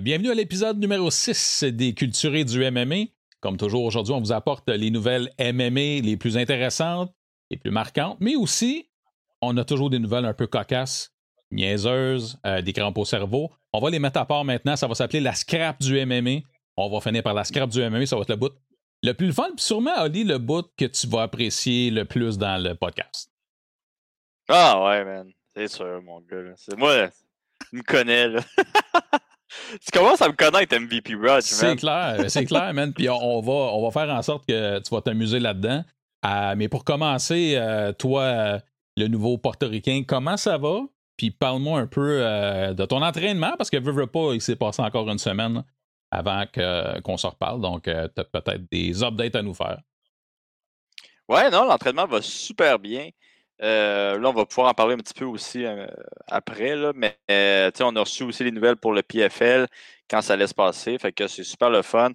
Bienvenue à l'épisode numéro 6 des Culturés du MMA. Comme toujours, aujourd'hui, on vous apporte les nouvelles MMA les plus intéressantes, les plus marquantes, mais aussi, on a toujours des nouvelles un peu cocasses, niaiseuses, euh, des crampes au cerveau. On va les mettre à part maintenant. Ça va s'appeler la scrap du MMA. On va finir par la scrap du MMA. Ça va être le bout le plus fun. Puis sûrement, Ali, le bout que tu vas apprécier le plus dans le podcast. Ah ouais, man. C'est sûr, mon gars. Moi, tu me connais, là. tu commences à me connaître, MVP Rush, C'est clair, c'est clair, man. Puis on, va, on va faire en sorte que tu vas t'amuser là-dedans. Euh, mais pour commencer, euh, toi, euh, le nouveau portoricain, comment ça va? Puis parle-moi un peu de ton entraînement, parce que veux, veux pas, il s'est passé encore une semaine avant qu'on se reparle. Donc, tu as peut-être des updates à nous faire. Ouais, non, l'entraînement va super bien. Là, on va pouvoir en parler un petit peu aussi après, là, mais on a reçu aussi les nouvelles pour le PFL quand ça allait se passer. Fait que c'est super le fun.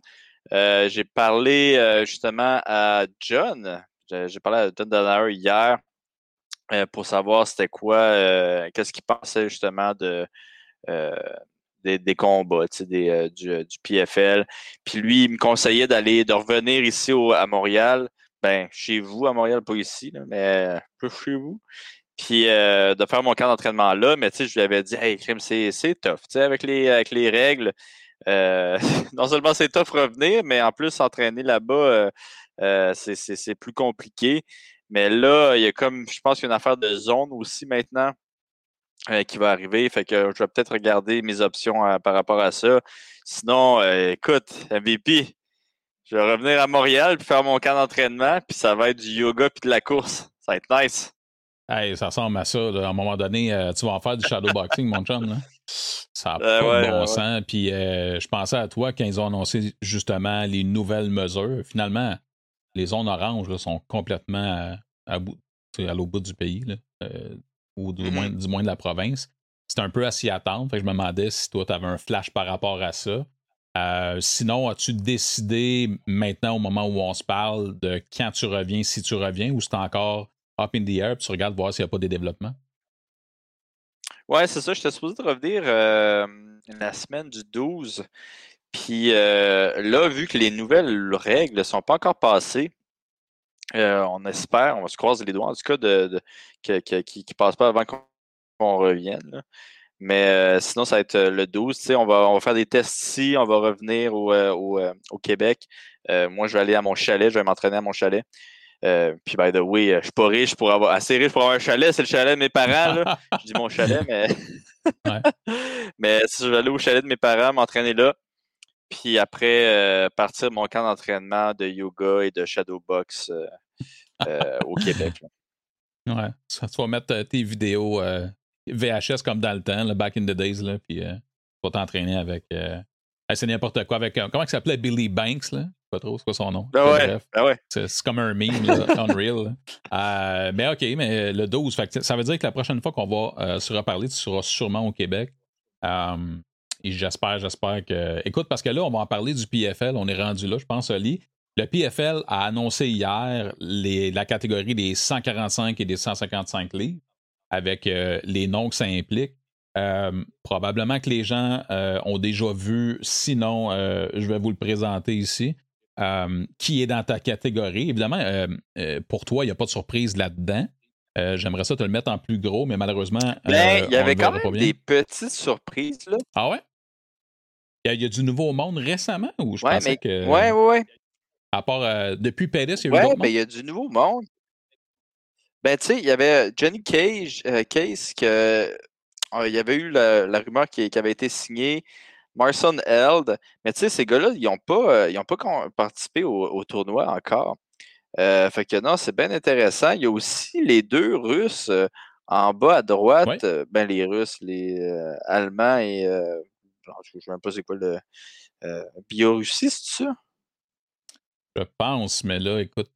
J'ai parlé justement à John. J'ai parlé à John Donner hier pour savoir c'était quoi, qu'est-ce qu'il pensait justement de, des, combats des, du, PFL. Puis lui, il me conseillait d'aller, de revenir ici à Montréal ben, chez vous à Montréal, pas ici, là, mais peu chez vous. Puis euh, de faire mon camp d'entraînement là, mais tu sais, je lui avais dit, hey, crime, c'est, tough, tu sais, avec les, avec les règles. Euh, non seulement c'est tough revenir, mais en plus, s'entraîner là-bas, euh, c'est, plus compliqué. Mais là, il y a comme, je pense qu'il y a une affaire de zone aussi maintenant qui va arriver. Fait que je vais peut-être regarder mes options par rapport à ça. Sinon, écoute, MVP, je vais revenir à Montréal puis faire mon camp d'entraînement, puis ça va être du yoga puis de la course. Ça va être nice. Hey, ça ressemble à ça. À un moment donné, euh, tu vas en faire du shadowboxing, mon chum. Là. Ça n'a euh, pas de bon sens. Puis euh, je pensais à toi quand ils ont annoncé justement les nouvelles mesures. Finalement, les zones oranges sont complètement à, bout, à l'au bout du pays, ou du, mm-hmm. moins, du moins de la province. C'était un peu à s'y attendre. Fait que je me demandais si toi, tu avais un flash par rapport à ça. Euh, sinon, as-tu décidé maintenant, au moment où on se parle, de quand tu reviens, si tu reviens, ou c'est encore up in the air, puis tu regardes voir s'il n'y a pas des développements? Ouais, c'est ça. J'étais supposé de revenir euh, la semaine du 12. Puis euh, là, vu que les nouvelles règles ne sont pas encore passées, on espère, on va se croiser les doigts en tout cas, de, ne passent pas avant qu'on revienne. Mais euh, sinon, ça va être euh, le 12. On va, on va faire des tests ici. On va revenir au, euh, au, Québec. moi, je vais aller à mon chalet. Je vais m'entraîner à mon chalet. puis, by the way, je suis pas riche pour avoir assez riche pour avoir un chalet. C'est le chalet de mes parents. Là. je dis mon chalet, mais. mais si je vais aller au chalet de mes parents, m'entraîner là. Puis après, partir mon camp d'entraînement de yoga et de shadowbox au Québec. Ouais. Ça, tu vas mettre tes vidéos VHS comme dans le temps, le back in the days, là, puis euh, pour t'entraîner avec. Euh, c'est n'importe quoi. avec euh, Comment il s'appelait? Billy Banks, là? Pas trop, c'est quoi son nom? Ben ouais, ben ouais. C'est comme un meme, là, Unreal. mais OK, mais le 12, ça veut dire que la prochaine fois qu'on va se reparler, tu seras sûrement au Québec. et j'espère, j'espère que. Écoute, parce que là, on va en parler du PFL. On est rendu là, je pense, Oli. Le PFL a annoncé hier les, la catégorie des 145 et des 155 livres avec euh, les noms que ça implique. Euh, probablement que les gens euh, ont déjà vu, sinon, je vais vous le présenter ici. qui est dans ta catégorie. Évidemment, pour toi, il n'y a pas de surprise là-dedans. J'aimerais ça te le mettre en plus gros, mais malheureusement. Ben, il y avait quand même des petites surprises. Là. Ah ouais? Il y, a, du nouveau monde récemment ou je pensais que. Ouais, ouais, ouais. À part depuis Pettis, il y a eu Ouais, mais il y a du nouveau monde. Ben, tu sais, il y avait Johnny Cage, euh, Case, que euh, il y avait eu la, rumeur qui, avait été signée, Marson Held, mais tu sais, ces gars-là, ils n'ont pas, euh, pas participé au, tournoi encore. fait que non, c'est bien intéressant. Il y a aussi les deux Russes en bas à droite, ben les Russes, les Allemands et je ne sais même pas c'est quoi le Biélorussie, c'est ça? Je pense, mais là, écoute,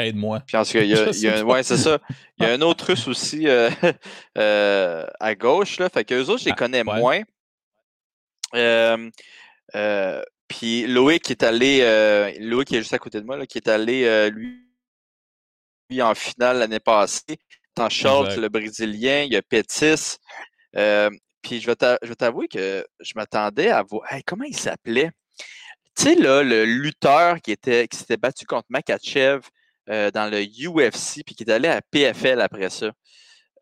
Aide-moi. Puis qu'il y a, y a ouais, c'est ça. Il y a un autre russe aussi euh, euh, à gauche, là. Fait qu'eux autres, je les ah, connais moins. Euh, puis Loïc qui est allé, Loïc qui est juste à côté de moi, là, qui est allé, lui, lui, en finale l'année passée. Tant Schultz, le Brésilien, il y a Pétis. Puis je vais t'avouer que je m'attendais à voir. comment il s'appelait? Tu sais, là, le lutteur qui, était, qui s'était battu contre Makachev euh, dans le UFC, puis qui est allé à PFL après ça.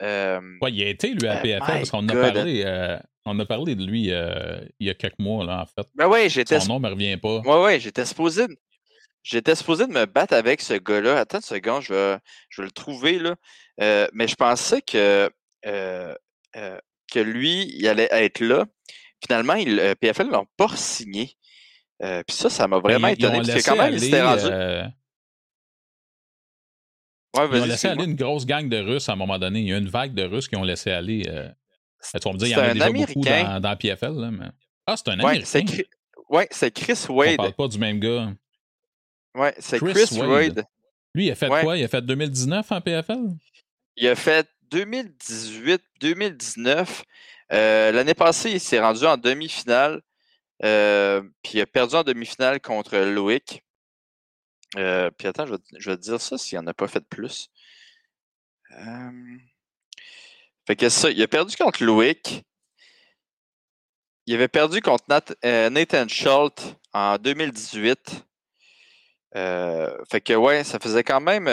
Euh, il a été, lui, à PFL, parce qu'on a, parlé, euh, on a parlé de lui il y a quelques mois, là, en fait. Ben ouais, j'étais. Son nom ne me revient pas. Oui, oui, j'étais supposé. J'étais supposé de me battre avec ce gars-là. Attends une seconde, je vais, je vais le trouver, là. mais je pensais que, que lui, il allait être là. Finalement, il, PFL ne l'a pas signé. Puis ça, ça m'a ben, vraiment étonné. Parce que quand même, il s'était rendu. Ouais, ils ont laissé aller une grosse gang de Russes à un moment donné. Il y a une vague de Russes qui ont laissé aller. Euh... Tu vas me dire, il y en a déjà beaucoup dans, dans PFL. Là, mais... Ah, c'est un ouais, Américain. Oui, c'est Chris Wade. On parle pas du même gars. Oui, c'est Chris, Wade. Lui, il a fait quoi? Il a fait 2019 en PFL? Il a fait 2018, 2019. Euh, L'année passée, il s'est rendu en demi-finale. Euh, puis il a perdu en demi-finale contre Loïc. Euh, puis attends, je vais, te dire ça s'il n'en a pas fait plus. fait que ça, il a perdu contre Loïc. Il avait perdu contre euh, Nathan Schultz en 2018. Euh, fait que ouais, ça faisait quand même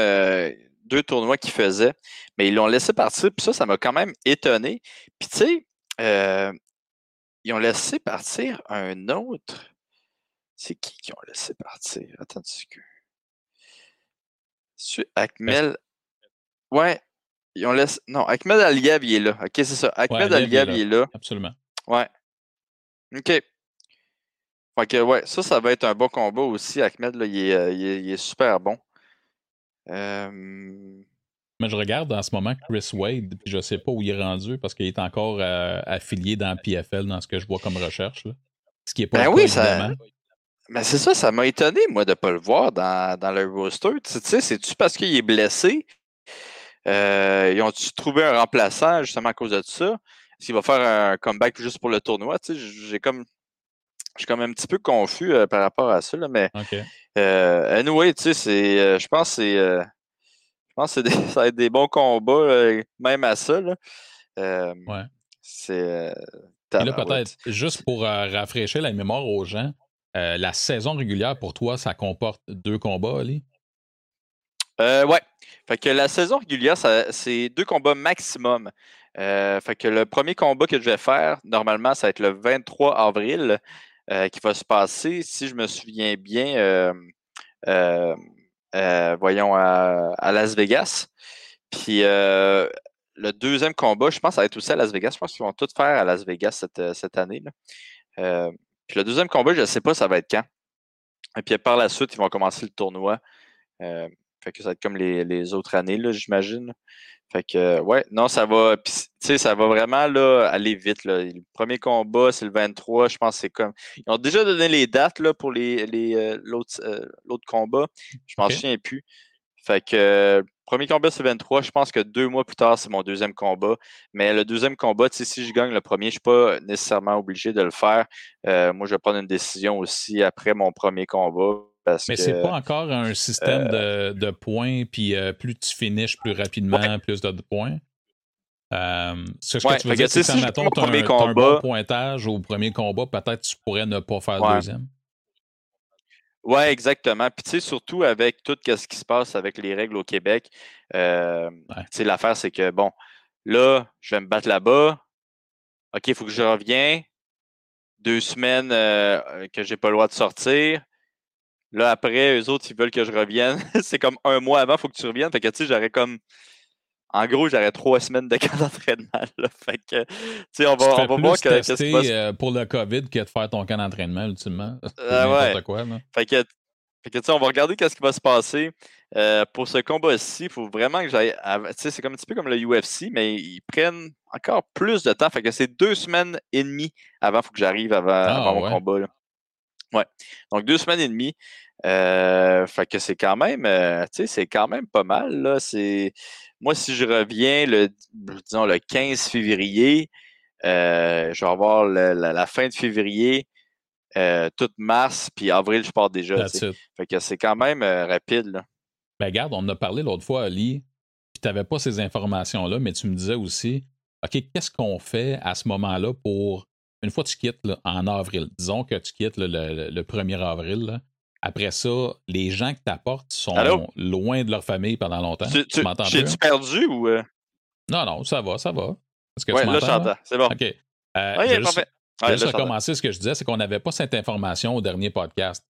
deux tournois qu'il faisait, mais ils l'ont laissé partir, puis ça, ça m'a quand même étonné. Puis tu sais, ils ont laissé partir un autre. C'est qui qui ont laissé partir? Attends un petit Akmel. Ouais. Ils ont laissé... Non, Akmed Aliev, il est là. Ok, c'est ça. Akmed ouais, Aliev, il est là. Absolument. Ouais. OK. Fait que, ouais, ça, ça va être un bon combat aussi. Ahmed, là, il, est, euh, il, est, super bon. Euh... Mais je regarde en ce moment Chris Wade, puis je sais pas où il est rendu parce qu'il est encore euh, affilié dans PFL dans ce que je vois comme recherche. Là. Ce qui est pas ben oui, ça, mais c'est ça, ça m'a étonné, moi, de ne pas le voir dans, dans le roster. Tu sais, c'est-tu parce qu'il est blessé? Euh, ils ont-tu trouvé un remplaçant justement à cause de ça? Est-ce qu'il va faire un comeback juste pour le tournoi? Tu sais, j'ai comme. Je suis comme un petit peu confus euh, par rapport à ça, là, mais euh, anyway, tu sais, c'est, je pense que c'est, je pense que ça va être des bons combats, même à ça. Là. ouais. C'est. Et là, peut-être, juste pour rafraîchir la mémoire aux gens, euh, la saison régulière, pour toi, ça comporte deux combats, Ali? Euh, ouais. Fait que la saison régulière, c'est deux combats maximum. Euh, fait que le premier combat que je vais faire, normalement, ça va être le 23 avril euh, qui va se passer, si je me souviens bien, voyons, à, Las Vegas. Puis le deuxième combat, je pense, ça va être aussi à Las Vegas. Je pense qu'ils vont tout faire à Las Vegas cette, cette année. Là. Puis le deuxième combat, je ne sais pas ça va être quand. Et puis par la suite, ils vont commencer le tournoi. Euh, fait que ça va être comme les, autres années, là, j'imagine. Fait que ouais, non, ça va. Tu sais, ça va vraiment là, aller vite. Là. Le premier combat, c'est le 23. Je pense que c'est comme. Ils ont déjà donné les dates là, pour les, les euh, l'autre, euh, l'autre combat. Je m'en souviens plus. Fait que Premier combat, c'est 23. Je pense que deux mois plus tard, c'est mon deuxième combat. Mais le deuxième combat, si je gagne le premier, je ne suis pas nécessairement obligé de le faire. Euh, moi, je vais prendre une décision aussi après mon premier combat. Parce Mais c'est pas encore un système euh, de, points, puis euh, plus tu finishes plus rapidement, plus de points. c'est ce que tu veux dire, si tu as, un, bon pointage au premier combat, peut-être tu pourrais ne pas faire le deuxième. Oui, exactement. Puis, tu sais, surtout avec tout ce qui se passe avec les règles au Québec, euh, tu sais, l'affaire, c'est que, bon, là, je vais me battre là-bas. OK, il faut que je revienne. Deux semaines euh, que j'ai pas le droit de sortir. Là, après, eux autres, ils veulent que je revienne. c'est comme un mois avant, il faut que tu reviennes. Fait que, tu sais, j'aurais comme en gros, j'aurais trois semaines de camp d'entraînement. Fait que, tu sais, on va, on va voir que, ce qui euh, pour le COVID que de faire ton camp d'entraînement, ultimement. Euh, ouais. Quoi, Fait que, fait que, tu sais, on va regarder qu'est-ce qui va se passer. Euh, pour ce combat-ci, il faut vraiment que j'aille. Tu sais, c'est comme un petit peu comme le UFC, mais ils prennent encore plus de temps. Fait que c'est deux semaines et demie avant, faut que j'arrive avant, ah, mon combat. Là. Ouais. Donc, deux semaines et demie. Euh, fait que c'est quand même, tu sais, c'est quand même pas mal. Là. C'est moi, si je reviens le, disons, le 15 février, euh, je vais avoir la, fin de février, euh, toute mars, puis avril, je pars déjà. Fait que c'est quand même euh, rapide. Là. Ben, regarde, on en a parlé l'autre fois, Ali, puis tu n'avais pas ces informations-là, mais tu me disais aussi OK, qu'est-ce qu'on fait à ce moment-là pour, une fois que tu quittes en avril, disons que tu quittes le, 1er avril, après ça, les gens que tu apportes sont loin de leur famille pendant longtemps. Tu, tu, m'entends J'ai-tu perdu ou. Euh? Non, non, ça va, ça va. Est-ce que ouais, là, j'entends. C'est bon. OK. Euh. Ouais, juste recommencer ce que je disais, c'est qu'on n'avait pas cette information au dernier podcast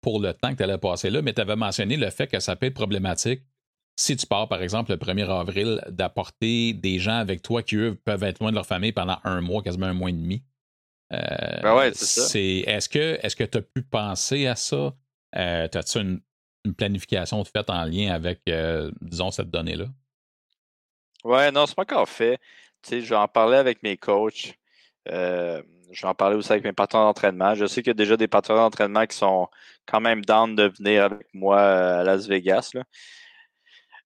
pour le temps que tu allais passer là, mais tu avais mentionné le fait que ça peut être problématique si tu pars, par exemple, le 1er avril, d'apporter des gens avec toi qui, eux, peuvent être loin de leur famille pendant un mois, quasiment un mois et demi. Euh, ben ouais, c'est ça. Est-ce que est-ce que tu as pu penser à ça? Euh, As-tu une, une, planification faite en lien avec, euh, disons, cette donnée-là? Ouais, non, c'est pas encore fait. Tu sais, je vais en parler avec mes coachs. Euh, je vais en parler aussi avec mes partenaires d'entraînement. Je sais qu'il y a déjà des partenaires d'entraînement qui sont quand même down de venir avec moi à Las Vegas. Là.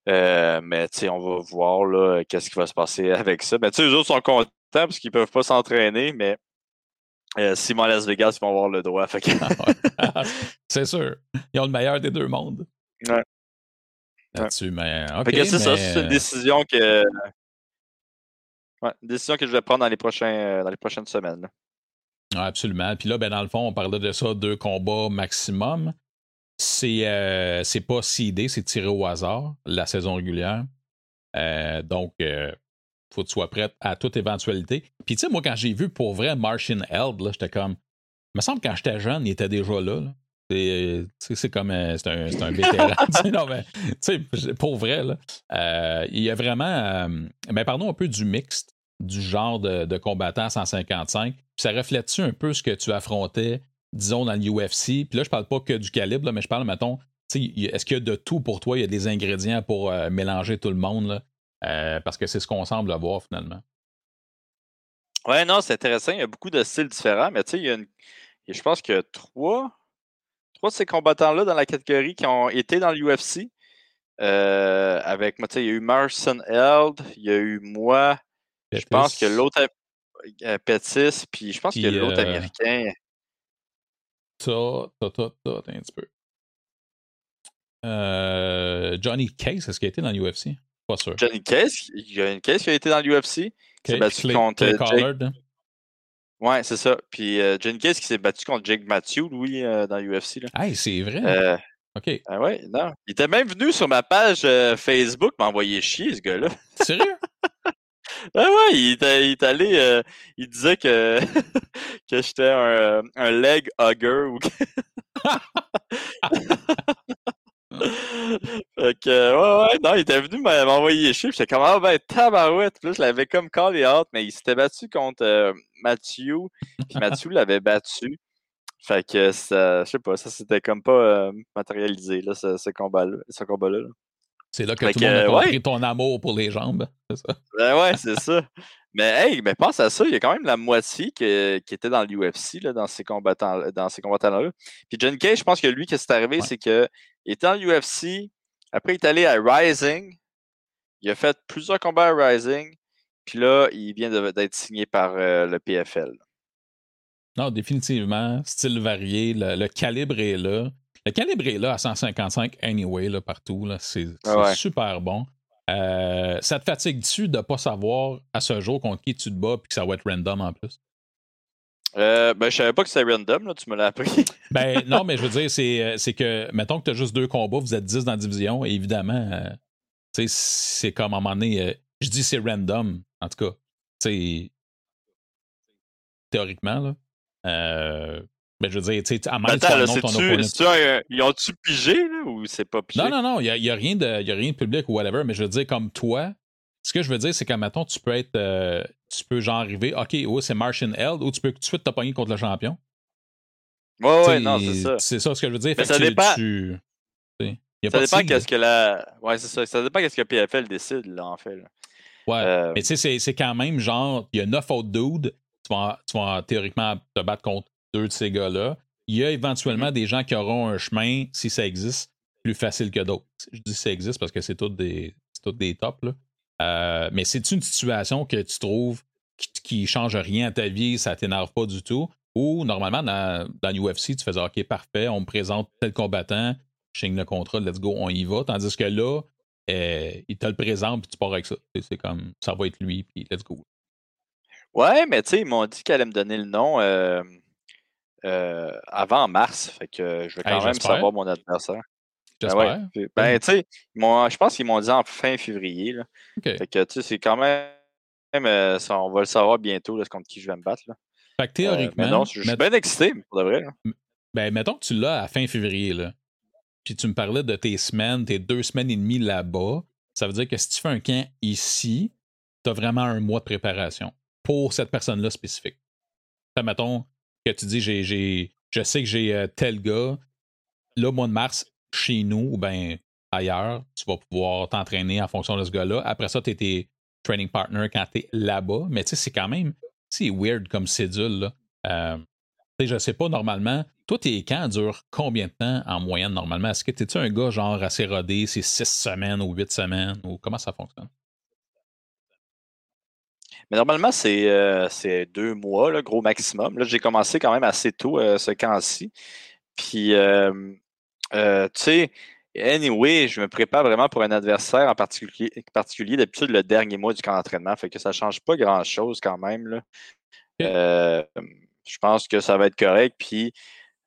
Euh, mais on va voir qu'est-ce qui va se passer avec ça. Mais eux autres sont contents parce qu'ils ne peuvent pas s'entraîner, mais euh, s'ils vont à Las Vegas, ils vont avoir le droit. Ah c'est sûr. Ils ont le meilleur des deux mondes. Ouais. Là-dessus, mais. c'est ça, c'est une décision que. Ouais, une décision que je vais prendre dans les, prochains, dans les prochaines semaines. absolument. Puis là, ben, dans le fond, on parlait de ça, deux combats maximum c'est euh, c'est pas seedé, c'est tiré au hasard, la saison régulière. Euh, donc, euh, faut que tu sois prêt à toute éventualité. Puis, tu sais, moi, quand j'ai vu pour vrai Martian Held, j'étais comme. Il me semble que quand j'étais jeune, il était déjà là. C'est comme c'est un, un, vétéran. non, mais, pour vrai, là, il y a vraiment. mais pardon un peu du mixte, du genre de, de combattant 155. Puis ça reflète-tu un peu ce que tu affrontais disons, dans l'UFC. Puis là, je parle pas que du calibre, mais je parle, mettons, est-ce qu'il y a de tout pour toi? Il y a des ingrédients pour euh, mélanger tout le monde, là? Euh, parce que c'est ce qu'on semble avoir finalement. Ouais, non, c'est intéressant. Il y a beaucoup de styles différents, mais tu sais, il y a une... je pense qu'il y a trois, trois de ces combattants-là dans la catégorie qui ont été dans l'UFC. Euh, avec, tu sais, il y a eu Marson Held, il y a eu moi, je pense que l'autre, Pettis, puis je pense qu'il y a l'autre américain. T'as, t'as, t'as, t'as, un petit peu. Euh, Johnny Case, est-ce qu'il a été dans l'UFC? Pas sûr. Johnny Case, il y a une Case qui a été dans l'UFC. Qui s'est battu contre Clay Jake... Hein? Ouais, c'est ça. Puis euh, Johnny Case qui s'est battu contre Jake Matthew, lui, euh, dans l'UFC. Ah, c'est vrai. OK. Ah ouais, non. Il était même venu sur ma page Facebook m'envoyer chier, ce gars-là. Sérieux? Ah ouais, il est, allé, euh, il disait que, que j'étais un, un leg hugger ou fait que, ouais, ouais, non, il était venu m'envoyer chier. J'étais comme, ah ben, tabarouette. Puis là, je l'avais comme call out, mais il s'était battu contre euh, Mathieu. Puis Mathieu l'avait battu. Fait que, ça, je sais pas, ça s'était comme pas euh, matérialisé, là, ce, combat-là. Ce combat-là là. C'est là que tout le monde a compris ton amour pour les jambes. C'est ça? Ben ouais, c'est ça. Mais hey, mais pense à ça, il y a quand même la moitié qui était dans l'UFC, dans ces combattants dans ces combattants-là. Puis John Cage, je pense que lui, ce qui s'est arrivé, c'est qu'il était dans l'UFC, après il est allé à Rising, il a fait plusieurs combats à Rising, puis là, il vient d'être signé par euh, le PFL. Non, définitivement, style varié, le calibre est là. Le calibre est là à 155 anyway, là, partout. Là. C'est, ah super bon. Euh, ça te fatigue-tu de ne pas savoir à ce jour contre qui tu te bats et que ça va être random en plus? Euh, ben, je savais pas que c'était random, là, tu me l'as appris. ben, non, mais je veux dire, c'est, euh, que, mettons que tu as juste deux combats, vous êtes 10 dans la division, et évidemment, euh, sais, c'est comme à un moment donné, je dis c'est random, en tout cas. sais, théoriquement, là. Mais ben, je veux dire, tu sais, à moins que Ils ont-tu pigé, là, ou c'est pas pigé? Non, non, non, il n'y a, y a, rien de, y a rien de public ou whatever, mais je veux dire, comme toi, ce que je veux dire, c'est qu'à mettons, tu peux être. Euh, tu peux genre arriver, OK, oh, c'est Martian Held, ou tu peux tout de suite te pogner contre le champion. Ouais, ouais, non, c'est ça. C'est ça ce que je veux dire. Mais ça dépend. Tu, ça dépend qu'est-ce que la. Ouais, c'est ça. Ça dépend qu'est-ce que PFL décide, là, en fait. Ouais. Euh, mais tu sais, c'est quand même genre, il y a neuf autres dudes. Tu vas, tu vas théoriquement te battre contre deux de ces gars-là. Il y a éventuellement mm-hmm. des gens qui auront un chemin, si ça existe, plus facile que d'autres. Je dis ça existe parce que c'est tous des, des tops. Là. Euh, mais c'est une situation que tu trouves qui, ne change rien à ta vie, ça t'énerve pas du tout. Ou normalement, dans, dans l'UFC, tu faisais OK, parfait, on me présente tel combattant, je signe le contrat, let's go, on y va. Tandis que là, euh, il te le présente puis tu pars avec ça. C'est comme ça va être lui, puis let's go. Ouais, mais tu sais, ils m'ont dit qu'elle allait me donner le nom euh, euh, avant mars. Fait que je vais quand même savoir mon adversaire. Ben, ouais. ben tu sais, je pense qu'ils m'ont dit en fin février. Là. Fait que tu sais, c'est quand même. Euh, on va le savoir bientôt là, contre qui je vais me battre. Là. Fait que théoriquement. non, je suis bien excité, pour de vrai. Ben, mettons que tu l'as à fin février, là. Puis tu me parlais de tes semaines, tes deux semaines et demie là-bas. Ça veut dire que si tu fais un camp ici, tu as vraiment un mois de préparation pour cette personne-là spécifique. Fait, mettons que tu dis je sais que j'ai euh, tel gars, là, mois de mars, chez nous ou bien ailleurs, tu vas pouvoir t'entraîner en fonction de ce gars-là. Après ça, tu es tes training partner quand tu es là-bas. Mais tu sais, c'est quand même c'est weird comme cédule. Là. Euh, je sais pas, normalement, toi, tes camps durent combien de temps en moyenne normalement? Est-ce que tu es un gars genre assez rodé, c'est six semaines ou huit semaines ou comment ça fonctionne? Mais normalement, c'est euh, deux mois, le gros maximum. Là, j'ai commencé quand même assez tôt euh, ce camp-ci. Puis, euh, tu sais, anyway, je me prépare vraiment pour un adversaire en particulier, particulier d'habitude le dernier mois du camp d'entraînement. Fait que ça ne change pas grand-chose quand même. Là. je pense que ça va être correct. Puis,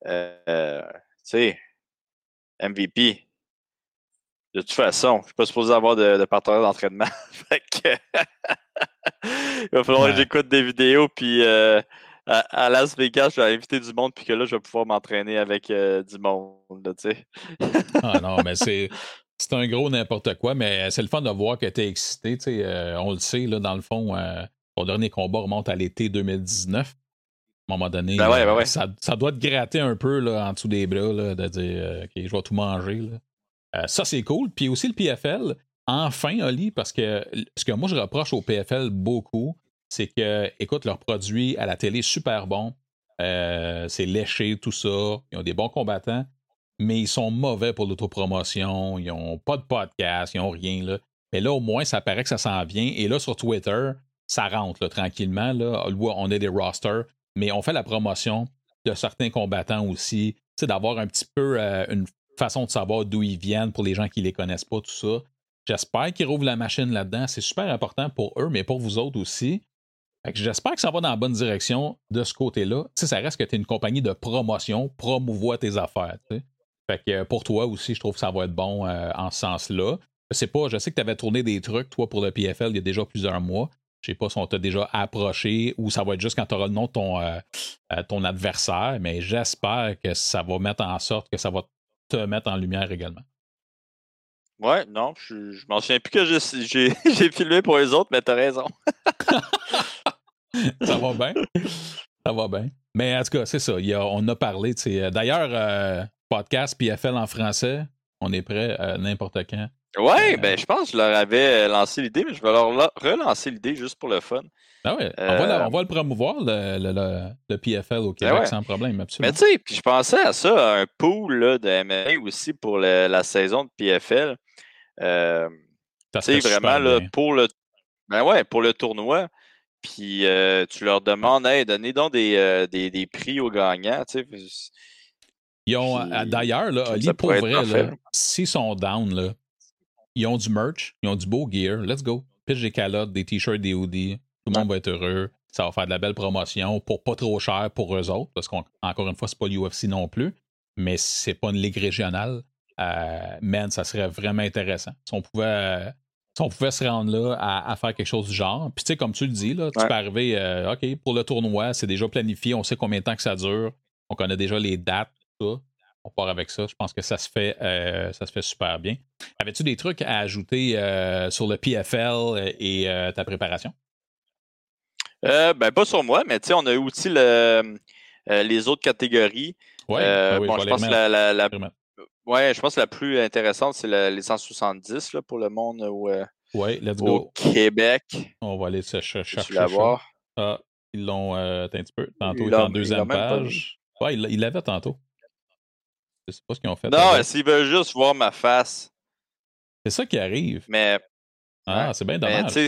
tu sais, MVP, de toute façon, je ne suis pas supposé avoir de, de partenaire d'entraînement. fait que Il va falloir que j'écoute des vidéos, puis euh, à, Las Vegas, je vais inviter du monde, puis que là, je vais pouvoir m'entraîner avec euh, du monde, tu sais. ah non, mais c'est. C'est un gros n'importe quoi, mais c'est le fun de voir que tu es excité. euh, on le sait, là, dans le fond, ton dernier combat remonte à l'été 2019. À un moment donné, ben ben Ça, ça, doit te gratter un peu là, en dessous des bras, là, de dire OK, je vais tout manger. ça, c'est cool. Puis aussi le PFL, enfin, Oli, parce que ce que moi je reproche au PFL beaucoup, c'est que, écoute, leurs produits à la télé, super bons. Euh, c'est léché, tout ça. Ils ont des bons combattants, mais ils sont mauvais pour l'autopromotion. Ils n'ont pas de podcast, ils n'ont rien. Là. Mais là, au moins, ça paraît que ça s'en vient. Et là, sur Twitter, ça rentre tranquillement. Là. On est des rosters, mais on fait la promotion de certains combattants aussi. D'avoir un petit peu euh, une façon de savoir d'où ils viennent pour les gens qui ne les connaissent pas, tout ça. J'espère qu'ils rouvrent la machine là-dedans. C'est super important pour eux, mais pour vous autres aussi. J'espère que ça va dans la bonne direction de ce côté-là. Tu ça reste que tu es une compagnie de promotion, promouvoir tes affaires. Fait que pour toi aussi, je trouve que ça va être bon euh, en ce sens-là. Je sais que tu avais tourné des trucs, toi, pour le PFL il y a déjà plusieurs mois. Je sais pas si on t'a déjà approché ou ça va être juste quand tu auras le nom de euh, euh, ton adversaire, mais j'espère que ça va mettre en sorte que ça va te mettre en lumière également. Ouais, non, je, je m'en souviens plus que j'ai filmé pour les autres, mais t'as raison. ça va bien. Ça va bien. Mais en tout cas, c'est ça. on a parlé. Euh, d'ailleurs, euh, podcast PFL en français, on est prêt à n'importe quand. Ouais, ben je pense que je leur avais lancé l'idée, mais je vais leur relancer l'idée juste pour le fun. Ah ouais, on, va on, va le promouvoir, le, le, PFL au ben Québec, sans problème, absolument. Mais tu sais, puis je pensais à ça, un pool là, de MMA aussi pour la saison de PFL. Euh, tu vraiment, là, pour le, ben ouais, pour le tournoi, puis euh, tu leur demandes, hey, donnez donc des, euh, des, des, prix aux gagnants, tu sais. Ils ont, d'ailleurs, Ali, pour vrai, s'ils sont down, là, ils ont du merch, ils ont du beau gear, let's go. Pitch des calottes, des t-shirts, des hoodies, tout le monde va être heureux. Ça va faire de la belle promotion pour pas trop cher pour eux autres, parce qu'encore une fois, c'est pas l'UFC non plus, mais c'est pas une ligue régionale. Euh, man, ça serait vraiment intéressant. Si on pouvait, on pouvait se rendre là à, faire quelque chose du genre. Puis tu sais, comme tu le dis, là, tu peux arriver, euh, OK, pour le tournoi, c'est déjà planifié, on sait combien de temps que ça dure, on connaît déjà les dates, tout ça. On part avec ça. Je pense que ça se fait, euh, ça se fait super bien. Avais-tu des trucs à ajouter sur le PFL et ta préparation? ben, pas sur moi, mais tu sais, on a aussi le, les autres catégories. Ouais, ben oui, bon, je pense que la, la, Ouais, je pense que la plus intéressante, c'est les 170 là, pour le monde au, euh, let's au Québec. On va aller se chercher. Ah, ils l'ont euh, un petit peu. Tantôt, il est en deuxième page. Ouais, il l'avait tantôt. Je sais pas ce qu'ils ont fait. Non, s'ils veulent juste voir ma face. C'est ça qui arrive. Mais. Ah, c'est bien dommage. Mais,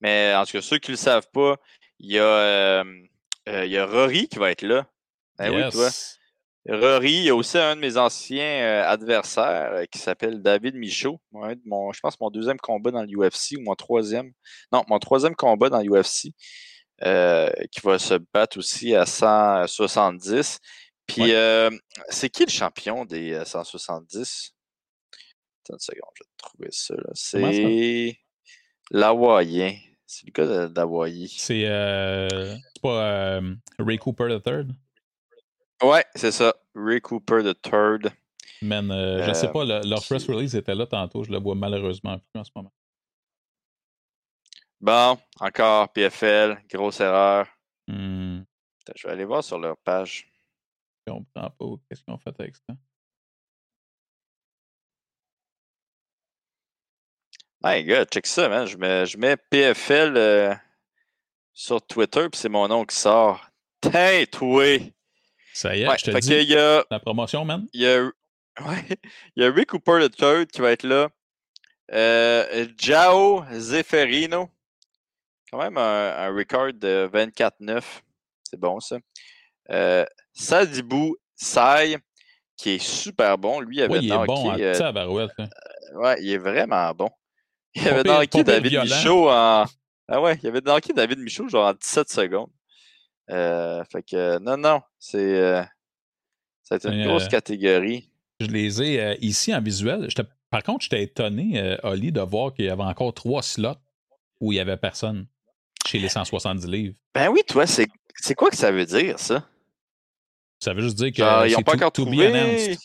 mais, en tout cas, ceux qui ne le savent pas, il y, a, euh, il y a Rory qui va être là. Ben oui, toi. Rory, il y a aussi un de mes anciens euh, adversaires euh, qui s'appelle David Michaud. mon, je pense mon deuxième combat dans l'UFC ou mon troisième. Non, mon troisième combat dans l'UFC. Euh, qui va se battre aussi à 170. Puis, c'est qui le champion des 170? Attends une seconde, je vais trouver ça. C'est l'Hawaïen. C'est le gars d'Hawaii. C'est pas Ray Cooper III? Ouais, c'est ça. Ray Cooper the Third. Man, euh, je sais pas, leur press release était là tantôt, je le vois malheureusement plus en ce moment. Bon, encore PFL, grosse erreur. Hmm. Je vais aller voir sur leur page. Je comprends pas qu'est-ce qu'ils ont fait avec ça. My God, check ça, man. Je mets, je mets PFL euh, sur Twitter, puis c'est mon nom qui sort. Tintoué! Ça y est, je te dis. Y a, la promotion, man. Il y a, ouais, il y a Rick Cooper le third qui va être là. Euh, Jao Zeferino. Quand même un, record de 24-9. C'est bon, ça. Euh, Sadibou Sai, qui est super bon. Lui, il avait ouais, il est bon à euh, barouette, hein. euh, Ouais, il est vraiment bon. Il avait knocké David Michaud en. Ah ouais, il avait knocké David Michaud genre en 17 secondes. Euh, fait que non, non, c'est euh, une grosse euh, catégorie. Je les ai ici en visuel. Par contre, j'étais étonné, Oli, de voir qu'il y avait encore trois slots où il n'y avait personne chez les 170 livres. Ben oui, toi, c'est quoi que ça veut dire, ça? Ça veut juste dire que c'est pas encore tout announced.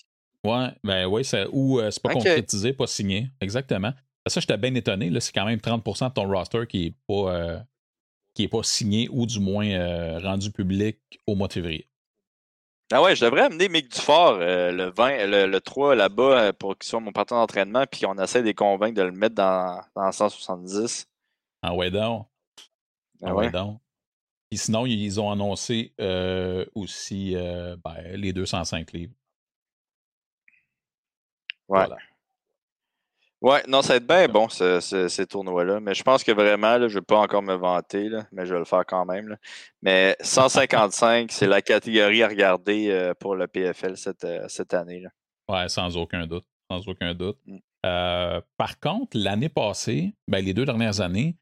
Ouais, ben oui, ou c'est pas concrétisé, pas signé. Exactement. Ça, j'étais bien étonné. C'est quand même 30% de ton roster qui est pas qui n'est pas signé ou du moins euh, rendu public au mois de février. Ah ouais, je devrais amener Mick Dufort euh, le 20, le, 3 là-bas euh, pour qu'il soit mon partenaire d'entraînement, puis on essaie de les convaincre de le mettre dans, dans 170. Ah ouais, donc. Ah ouais, donc. Puis sinon, ils ont annoncé aussi ben, les 205 livres. Ouais. Voilà. Ouais, non, ça va être bien bon, ces tournois-là. Mais je pense que vraiment, je ne vais pas encore me vanter, mais je vais le faire quand même. Mais 155, c'est la catégorie à regarder euh, pour le PFL cette, euh, cette année. Là. Ouais, sans aucun doute. Sans aucun doute. Mm. Euh, par contre, l'année passée, ben, les deux dernières années,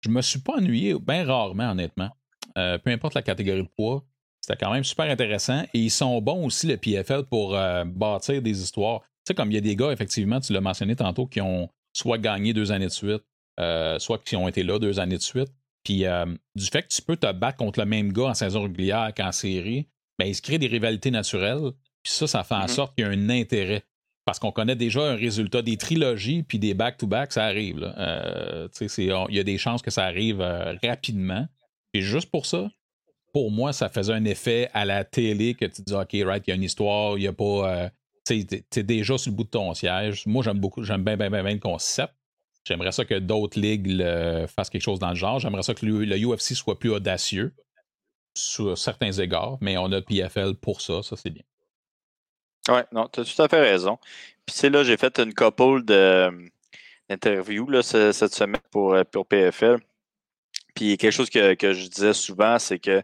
je me suis pas ennuyé, bien rarement, honnêtement. peu importe la catégorie de poids, c'était quand même super intéressant. Et ils sont bons aussi, le PFL, pour bâtir des histoires. Tu sais, comme il y a des gars, effectivement, tu l'as mentionné tantôt, qui ont soit gagné deux années de suite, euh, soit qui ont été là deux années de suite. Puis euh, du fait que tu peux te battre contre le même gars en saison régulière qu'en série, ben, il se crée des rivalités naturelles. Puis ça, ça fait en mm-hmm. sorte qu'il y a un intérêt. Parce qu'on connaît déjà un résultat des trilogies, puis des back-to-back, ça arrive. Euh, il y a des chances que ça arrive rapidement. Et juste pour ça, pour moi, ça faisait un effet à la télé que tu dis, OK, right, il y a une histoire, il n'y a pas tu es déjà sur le bout de ton siège. Moi, j'aime beaucoup, j'aime bien, bien, bien, le concept. J'aimerais ça que d'autres ligues fassent quelque chose dans le genre. J'aimerais ça que le, UFC soit plus audacieux sur certains égards, mais on a PFL pour ça, ça c'est bien. Oui, non, tu as tout à fait raison. Puis c'est là, j'ai fait une couple d'interviews cette semaine pour, euh, pour PFL. Puis quelque chose que, que je disais souvent, c'est que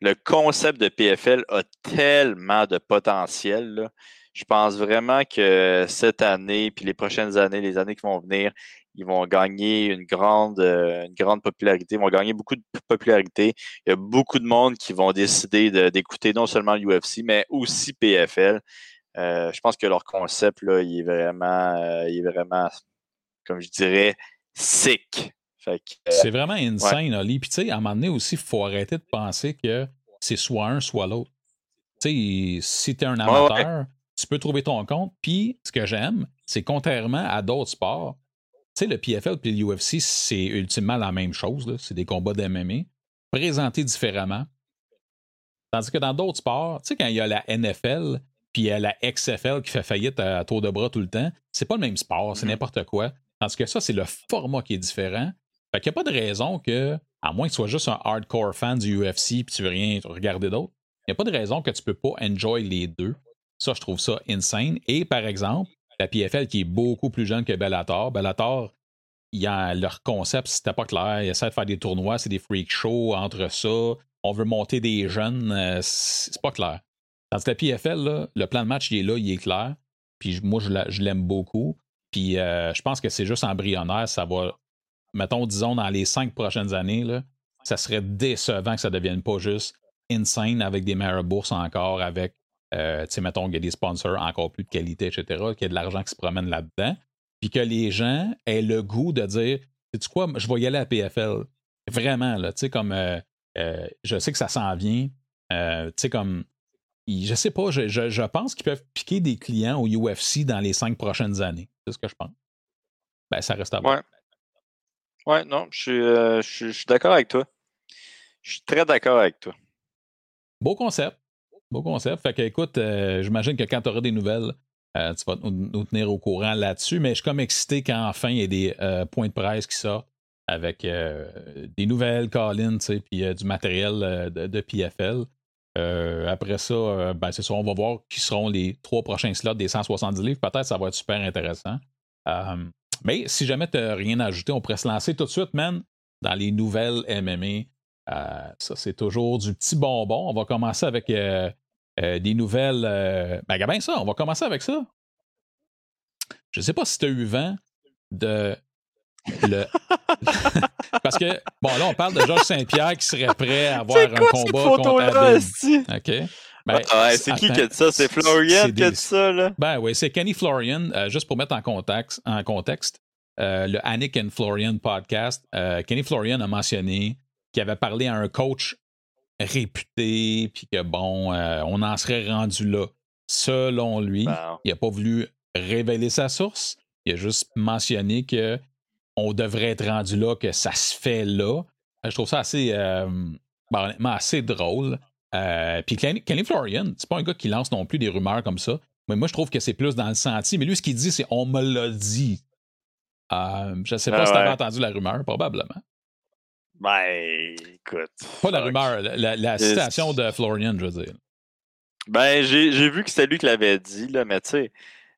le concept de PFL a tellement de potentiel. Je pense vraiment que cette année, puis les prochaines années, les années qui vont venir, ils vont gagner une grande, euh, une grande popularité, ils vont gagner beaucoup de popularité. Il y a beaucoup de monde qui vont décider d'écouter non seulement l'UFC, mais aussi PFL. Euh, je pense que leur concept, là, il est vraiment, euh, il est vraiment, comme je dirais, sick. c'est vraiment insane, Ali. Puis, tu sais, à un moment donné aussi, il faut arrêter de penser que c'est soit un, soit l'autre. Tu sais, si tu es un amateur, peux trouver ton compte. Puis, ce que j'aime, c'est contrairement à d'autres sports, tu sais, le PFL et l'UFC, c'est ultimement la même chose. C'est des combats d'MMA présentés différemment. Tandis que dans d'autres sports, tu sais, quand il y a la NFL puis il y a la XFL qui fait faillite à, tour de bras tout le temps, c'est pas le même sport, c'est mm-hmm. n'importe quoi. Tandis que ça, c'est le format qui est différent. Fait qu'il n'y a pas de raison que, à moins que tu sois juste un hardcore fan du UFC puis tu veux rien regarder d'autre, il n'y a pas de raison que tu peux pas enjoy les deux. Ça, je trouve ça insane. Et par exemple, la PFL qui est beaucoup plus jeune que Bellator. Bellator, il a leur concept, c'était pas clair. Ils essaient de faire des tournois, c'est des freak shows entre ça. On veut monter des jeunes, euh, c'est pas clair. Dans que la PFL, le plan de match, il est là, il est clair. Puis moi, je l'aime beaucoup. Puis euh, je pense que c'est juste embryonnaire. Ça va, mettons, disons, dans les cinq prochaines années, là, ça serait décevant que ça ne devienne pas juste insane avec des meilleures bourses encore, avec, euh, tu sais, mettons, qu'il y a des sponsors encore plus de qualité, etc., qu'il y a de l'argent qui se promène là-dedans. Puis que les gens aient le goût de dire, sais-tu quoi, je vais y aller à PFL. Vraiment, là, tu sais, comme, euh, je sais que ça s'en vient. tu sais, comme, je sais pas, je, pense qu'ils peuvent piquer des clients au UFC dans les cinq prochaines années. C'est ce que je pense. Ben, ça reste à voir. Ouais. ouais non, euh, je suis, d'accord avec toi. Je suis très d'accord avec toi. Beau concept. Beau concept. Fait que, écoute, euh, j'imagine que quand tu auras des nouvelles, euh, tu vas nous, tenir au courant là-dessus. Mais je suis comme excité quand enfin il y a des points de presse qui sortent avec des nouvelles, Colin, puis du matériel de, PFL. Euh, après ça, euh, ben, c'est ça, on va voir qui seront les trois prochains slots des 170 livres. Peut-être ça va être super intéressant. Euh, mais si jamais tu n'as rien à ajouter, on pourrait se lancer tout de suite, man, dans les nouvelles MMA. ça, c'est toujours du petit bonbon. On va commencer avec des nouvelles. ben, ben, ça, on va commencer avec ça. Je ne sais pas si tu as eu vent de le... Parce que, bon, là, on parle de Georges Saint-Pierre qui serait prêt à avoir un combat contre. OK. Ben, ah, c'est qui qui a dit ça? C'est Florian qui a dit ça, là? Ben oui, c'est Kenny Florian. Euh, juste pour mettre en contexte, en contexte euh, le Annick and Florian podcast, euh, Kenny Florian a mentionné qu'il avait parlé à un coach réputé, puis que bon, on en serait rendu là. Selon lui, il n'a pas voulu révéler sa source. Il a juste mentionné que on devrait être rendu là, que ça se fait là. Je trouve ça assez, euh, ben, assez drôle. Euh, puis Kenny, Florian, c'est pas un gars qui lance non plus des rumeurs comme ça. Mais moi, je trouve que c'est plus dans le sentier. Mais lui, ce qu'il dit, c'est on me l'a dit. Euh, je ne sais pas ah si tu avais entendu la rumeur, probablement. Ben, écoute. Pas la rumeur, la, citation de Florian, je veux dire. Ben, j'ai vu que c'était lui qui l'avait dit, là, mais tu sais,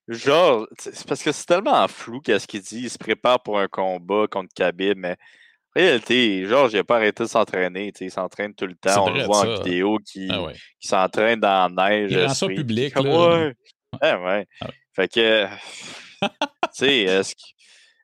Genre, c'est parce que c'est tellement flou qu'est-ce qu'il dit. Il se prépare pour un combat contre Khabib, mais en réalité, il n'a pas arrêté de s'entraîner. Il s'entraîne tout le temps. On le voit en vidéo qui, ah s'entraîne dans la neige. Il rend ça public. Ouais. ouais. Ah fait que, tu sais, est-ce que.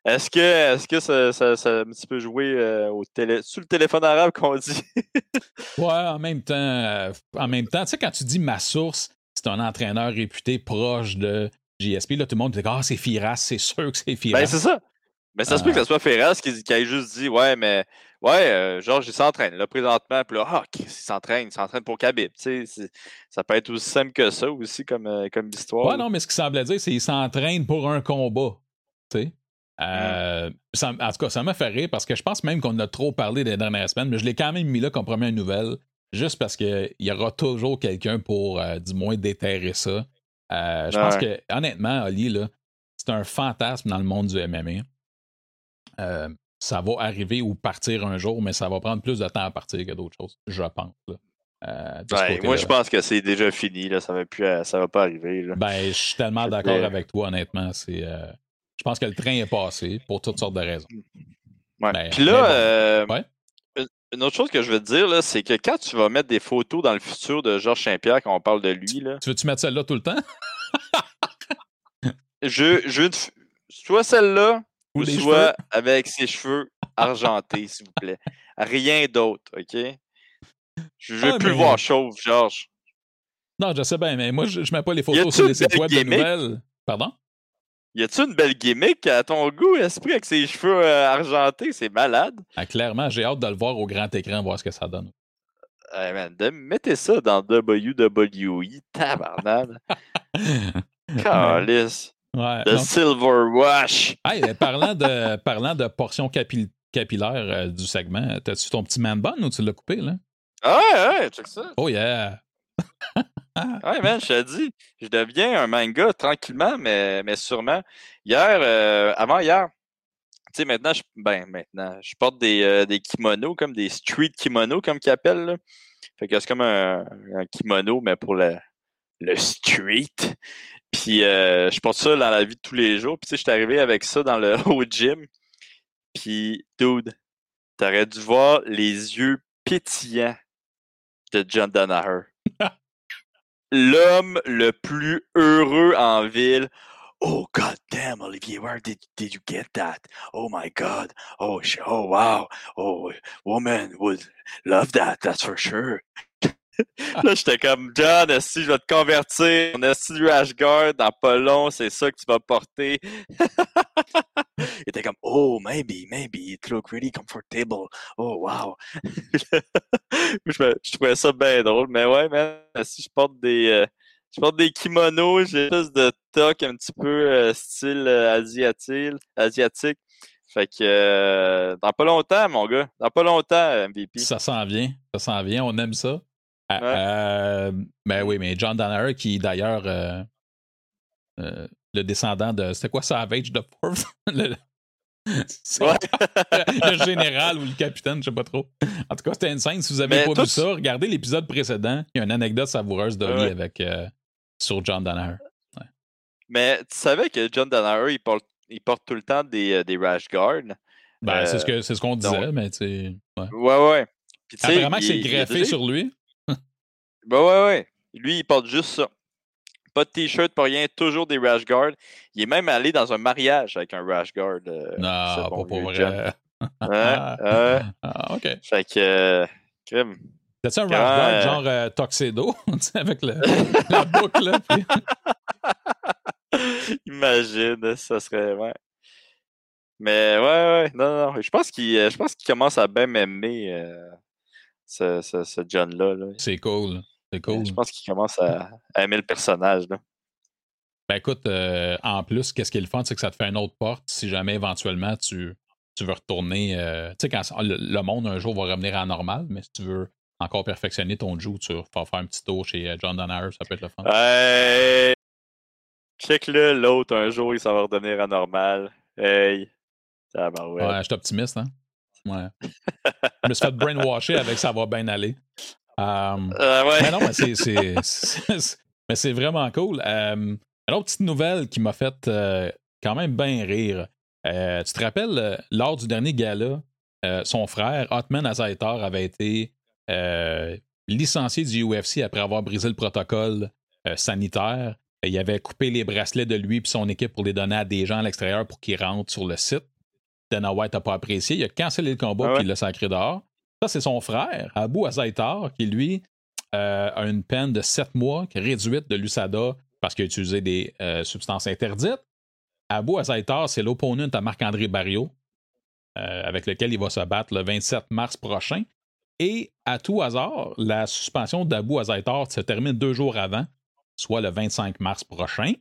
Est-ce que, est que ça, ça, ça, un petit peu jouer euh, au télé, sur le téléphone arabe qu'on dit? ouais, en même temps, euh, en même temps, tu sais, quand tu dis ma source, c'est un entraîneur réputé proche de JSP, là, tout le monde dit Ah, c'est Firas, c'est sûr que c'est Firas. Ben, c'est ça. Mais ça se peut que ce soit Firas qui, qui ait juste dit Ouais, mais ouais, euh, Georges, il s'entraîne là présentement. Puis là, ah, il s'entraîne, il s'entraîne pour Khabib. Tu sais, ça peut être aussi simple que ça aussi comme, euh, comme histoire. Ouais, non, mais ce qu'il semblait dire, c'est qu'il s'entraîne pour un combat. Tu sais. Euh, en tout cas, ça m'a fait rire parce que je pense même qu'on a trop parlé des dernières semaines, mais je l'ai quand même mis là comme première nouvelle, juste parce qu'il y aura toujours quelqu'un pour, du moins, déterrer ça. Euh, je pense que, honnêtement, Ali, c'est un fantasme dans le monde du MMA. Euh, ça va arriver ou partir un jour, mais ça va prendre plus de temps à partir que d'autres choses, je pense. Euh, moi, je pense que c'est déjà fini. Là. Ça ne va, va pas arriver. Ben, je suis tellement d'accord avec toi, honnêtement. je pense que le train est passé pour toutes sortes de raisons. Ben, Puis là, une autre chose que je veux te dire, c'est que quand tu vas mettre des photos dans le futur de Georges Saint-Pierre, quand on parle de lui. Là, tu veux-tu mettre celle-là tout le temps? je, je soit celle-là ou, soit avec ses cheveux argentés, s'il vous plaît. Rien d'autre, OK? Je veux ah, plus voir chauve, Georges. Non, je sais bien, mais moi, je, ne mets pas les photos sur les sites web de nouvelles. Pardon? Y a-tu une belle gimmick à ton goût, esprit, avec ses cheveux euh, argentés? C'est malade. Ah, clairement, j'ai hâte de le voir au grand écran, voir ce que ça donne. Hey man, mettez ça dans WWE, tabarnak. Calice. Ouais, The Silver Wash. Hey, parlant, de, parlant de portion capillaire euh, du segment, t'as-tu ton petit man bun ou tu l'as coupé, là? Ah ouais, ouais, check ça. Oh yeah. ouais, man, je te dis, je deviens un manga tranquillement, mais, mais sûrement. Hier, euh, avant hier, tu sais, maintenant, je, ben, maintenant, je porte des, euh, des kimonos, comme des street kimonos, comme qu'ils appellent. Fait que c'est comme un, kimono, mais pour le, le street. Puis euh, je porte ça dans la vie de tous les jours. Puis tu sais, je suis arrivé avec ça dans le au gym. Puis, dude, t'aurais dû voir les yeux pétillants de John Danaher. L'homme le plus heureux en ville. Oh god damn, Olivier, where did, did you get that? Oh my god. Oh, oh wow. Oh, woman would love that, that's for sure. là, j'étais comme, John, si je vais te convertir en esti du Ashguard dans pas long, c'est ça que tu vas porter. Il était comme, oh, maybe, maybe, it look really comfortable. Oh, wow. je, trouvais ça bien drôle, mais ouais, man, si je porte des, euh, je porte des kimonos, j'ai plus de toc un petit peu euh, style euh, asiatique, asiatique. Fait que dans pas longtemps, mon gars. Dans pas longtemps, MVP. Ça s'en vient. Ça s'en vient. On aime ça. Euh, ben oui, mais John Donner, qui d'ailleurs euh, euh, le descendant de. C'était quoi Savage de Fourth? le, le général ou le capitaine, je sais pas trop. En tout cas, c'était une scène. Si vous avez pas vu ça, regardez l'épisode précédent. Il y a une anecdote savoureuse de lui avec, sur John Donner. Mais tu savais que John Donner, il porte, il porte tout le temps des, des rash guards. Ben, c'est ce qu'on disait, mais tu sais. Ouais, ouais. ouais. Apparemment que c'est greffé sur lui? Ben ouais, ouais. Lui, il porte juste ça. Pas de t-shirt, pas rien, toujours des rash guards. Il est même allé dans un mariage avec un rash guard. Euh, non, pas pour vrai. Ah, ok. Fait que. Euh, crime. C'est un rash guard genre euh, Tuxedo, avec le, la boucle. Imagine, ça serait. Ouais. Mais ouais, ouais, non, non. Je pense qu'il commence à bien m'aimer, euh, ce, ce, ce John-là. -là, c'est cool. C'est cool. Je pense qu'il commence à, aimer le personnage. Là. Ben écoute, euh, en plus, qu'est-ce qui est le fun, c'est que ça te fait une autre porte si jamais éventuellement tu, tu veux retourner. Euh, tu sais, quand le, monde un jour va revenir à normal, mais si tu veux encore perfectionner ton jeu, tu vas faire un petit tour chez euh, John Donner, ça peut être le fun. Hey! Check-le, l'autre, un jour, il s'en va redevenir à normal. Hey! ouais. ouais, je suis optimiste, hein? Ouais. je me suis fait brainwasher avec ça va bien aller. Um, Mais non, mais c'est, vraiment cool. Um, une autre petite nouvelle qui m'a fait euh, quand même bien rire. Euh, tu te rappelles, lors du dernier gala, son frère, Hotman Azaitar, avait été licencié du UFC après avoir brisé le protocole sanitaire. Il avait coupé les bracelets de lui et son équipe pour les donner à des gens à l'extérieur pour qu'ils rentrent sur le site. Dana White n'a pas apprécié. Il a cancellé le combat et il l'a sacré dehors. Ça, c'est son frère, Abu Azaitar, qui lui euh, a une peine de 7 mois réduite de l'USADA parce qu'il a utilisé des euh, substances interdites. Abu Azaitar, c'est l'opponent à Marc-André Barrio, euh, avec lequel il va se battre le 27 mars prochain. Et à tout hasard, la suspension d'Abu Azaitar se termine deux jours avant, soit le 25 mars prochain.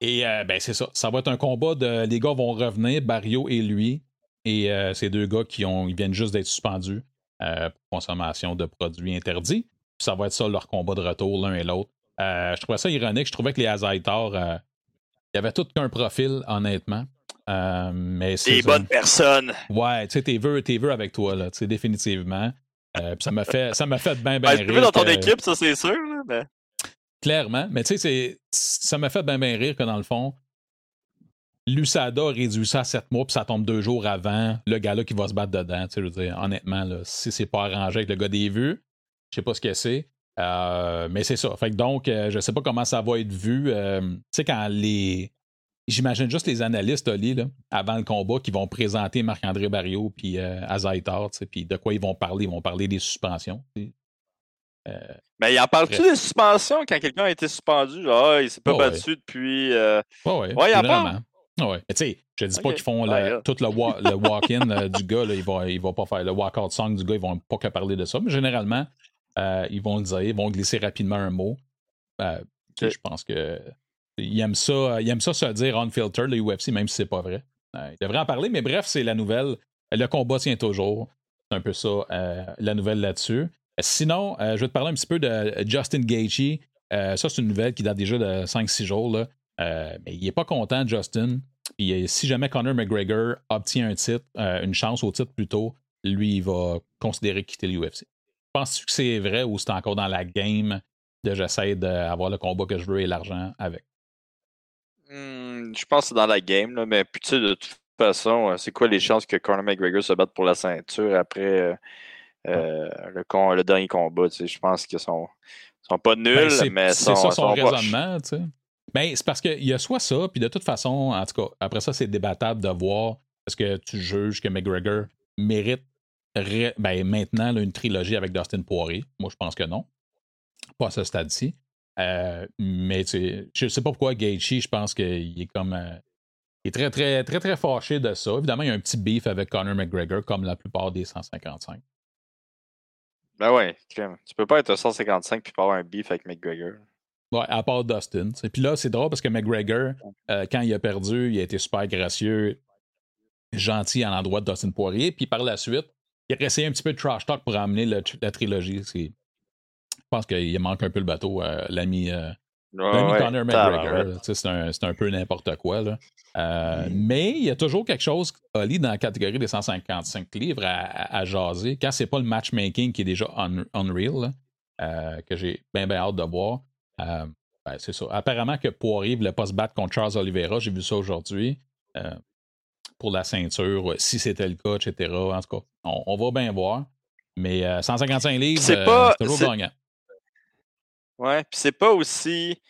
Et ben c'est ça. Ça va être un combat de. Les gars vont revenir, Barrio et lui, et euh, ces deux gars qui ont, ils viennent juste d'être suspendus euh, pour consommation de produits interdits. Puis ça va être ça leur combat de retour, l'un et l'autre. Euh, je trouvais ça ironique. Je trouvais que les Azaitar, il y avait tout qu'un profil, honnêtement. mais Des bonnes personnes. Ouais, tu sais, t'es vœux, t'es vœux avec toi, là, tu sais, définitivement. puis ça m'a fait, ça m'a fait bien, bien rire. dans ton équipe, ça, c'est sûr, mais... Clairement, mais tu sais, ça m'a fait bien, bien rire que dans le fond, l'USADA réduit ça à 7 mois, puis ça tombe deux jours avant le gars-là qui va se battre dedans. Je veux dire, honnêtement, là, si c'est pas arrangé avec le gars des vues, je sais pas ce que c'est. Euh, mais c'est ça. Fait que donc, euh, je sais pas comment ça va être vu. Euh, tu sais, quand les. J'imagine juste les analystes, Oli, là, avant le combat, qui vont présenter Marc-André Barrio puis Azaitar, puis de quoi ils vont parler? Ils vont parler des suspensions. mais il en parle-tu des suspensions quand quelqu'un a été suspendu? Genre, ah, il s'est pas battu depuis. Ouais, ouais, il en parle. Ah ouais. tu sais, je dis pas qu'ils font tout le, walk-in euh, du gars, là, ils, vont, vont pas faire le walk-out song du gars, ils vont pas que parler de ça, mais généralement, euh, ils vont le dire, ils vont glisser rapidement un mot. Euh, je pense que ils aiment ça, ils aiment ça se dire on filter le UFC, même si c'est pas vrai. ils devraient en parler, mais bref, c'est la nouvelle. Le combat tient toujours. C'est un peu ça, la nouvelle là-dessus. Sinon, je vais te parler un petit peu de Justin Gaethje. ça, c'est une nouvelle qui date déjà de 5-6 jours. Là. mais il n'est pas content, Justin. Puis si jamais Conor McGregor obtient un titre, euh, une chance au titre plutôt, lui, il va considérer quitter l'UFC. Penses-tu que c'est vrai ou c'est encore dans la game de j'essaie d'avoir le combat que je veux et l'argent avec? Hmm, je pense que c'est dans la game, mais puis, tu sais, de toute façon, euh, c'est quoi les chances que Conor McGregor se batte pour la ceinture après euh, le, le, dernier combat? Je pense que son, sont pas nuls, Ben, mais c'est sont, ça son sont poches. raisonnement, tu sais. Ben, c'est parce qu'il y a soit ça, puis de toute façon, en tout cas, après ça, c'est débattable de voir est-ce que tu juges que McGregor mérite ben, maintenant une trilogie avec Dustin Poirier. Moi, je pense que non. Pas à ce stade-ci. Euh, mais tu sais, je sais pas pourquoi Gaethje, je pense qu'il est comme. euh, il est très, très, très, très fâché de ça. Évidemment, il y a un petit beef avec Conor McGregor, comme la plupart des 155. Ben ouais, tu peux pas être à 155 puis pas avoir un beef avec McGregor. Ouais, à part Dustin. sais. Puis là, c'est drôle parce que McGregor, euh, quand il a perdu, il a été super gracieux, gentil à l'endroit de Dustin Poirier. Puis par la suite, il a essayé un petit peu de trash talk pour amener le- la trilogie. Je pense qu'il manque un peu le bateau, euh, l'ami euh, ouais, Conor. McGregor. C'est un, un peu n'importe quoi. Là. Euh, Mm. Mais il y a toujours quelque chose, Oli, dans la catégorie des 155 livres à, à- à jaser. Quand c'est pas le matchmaking qui est déjà un- unreal, là, euh, que j'ai bien, bien hâte de voir. Euh, ben, c'est ça. Apparemment que Poirier ne voulait pas se battre contre Charles Oliveira. J'ai vu ça aujourd'hui. euh, pour la ceinture, si c'était le cas, etc. En tout cas, on, on va bien voir. Mais euh, 155 livres, C'est euh, pas- toujours gagnant. Ouais, puis c'est pas aussi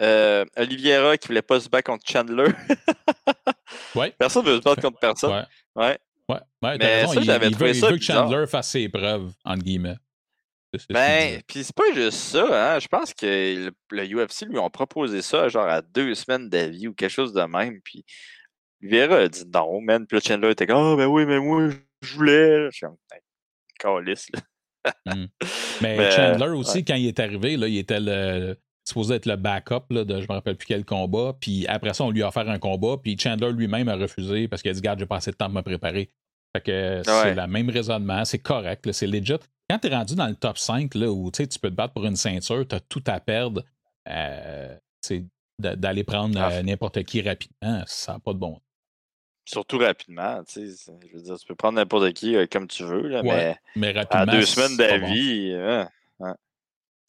euh, Oliviera qui voulait pas se battre contre Chandler. Ouais. Personne veut se battre contre personne. Ouais. Ouais. Ouais, Mais raison. ça, il, j'avais il veut, il ça veut que bizarre. Chandler fasse ses preuves, entre guillemets. C'est ce que je Ben, puis c'est pas juste ça, hein. Je pense que le, le UFC lui ont proposé ça, genre à deux semaines d'avis ou quelque chose de même. Puis Oliveira a dit non, man. Puis Chandler était comme, ah, ben oui, mais moi, je voulais. Je suis comme, Ben, calisse, là. Mais Mais, Chandler aussi, ouais. quand il est arrivé, là, il était le, supposé être le backup là, de je me rappelle plus quel combat. Puis après ça, on lui a offert un combat. Puis Chandler lui-même a refusé parce qu'il a dit Garde, j'ai pas assez de temps pour me préparer. Fait que c'est Ouais. le même raisonnement, c'est correct, c'est legit. Quand tu es rendu dans le top 5, là, où tu peux te battre pour une ceinture, tu as tout à perdre, euh, d'aller prendre Ah. euh, n'importe qui rapidement, ça n'a pas de bon Surtout rapidement, tu sais. c'est- Je veux dire, tu peux prendre n'importe qui euh, comme tu veux, là, Ouais, mais Mais à deux c'est semaines bon. d'avis, hein.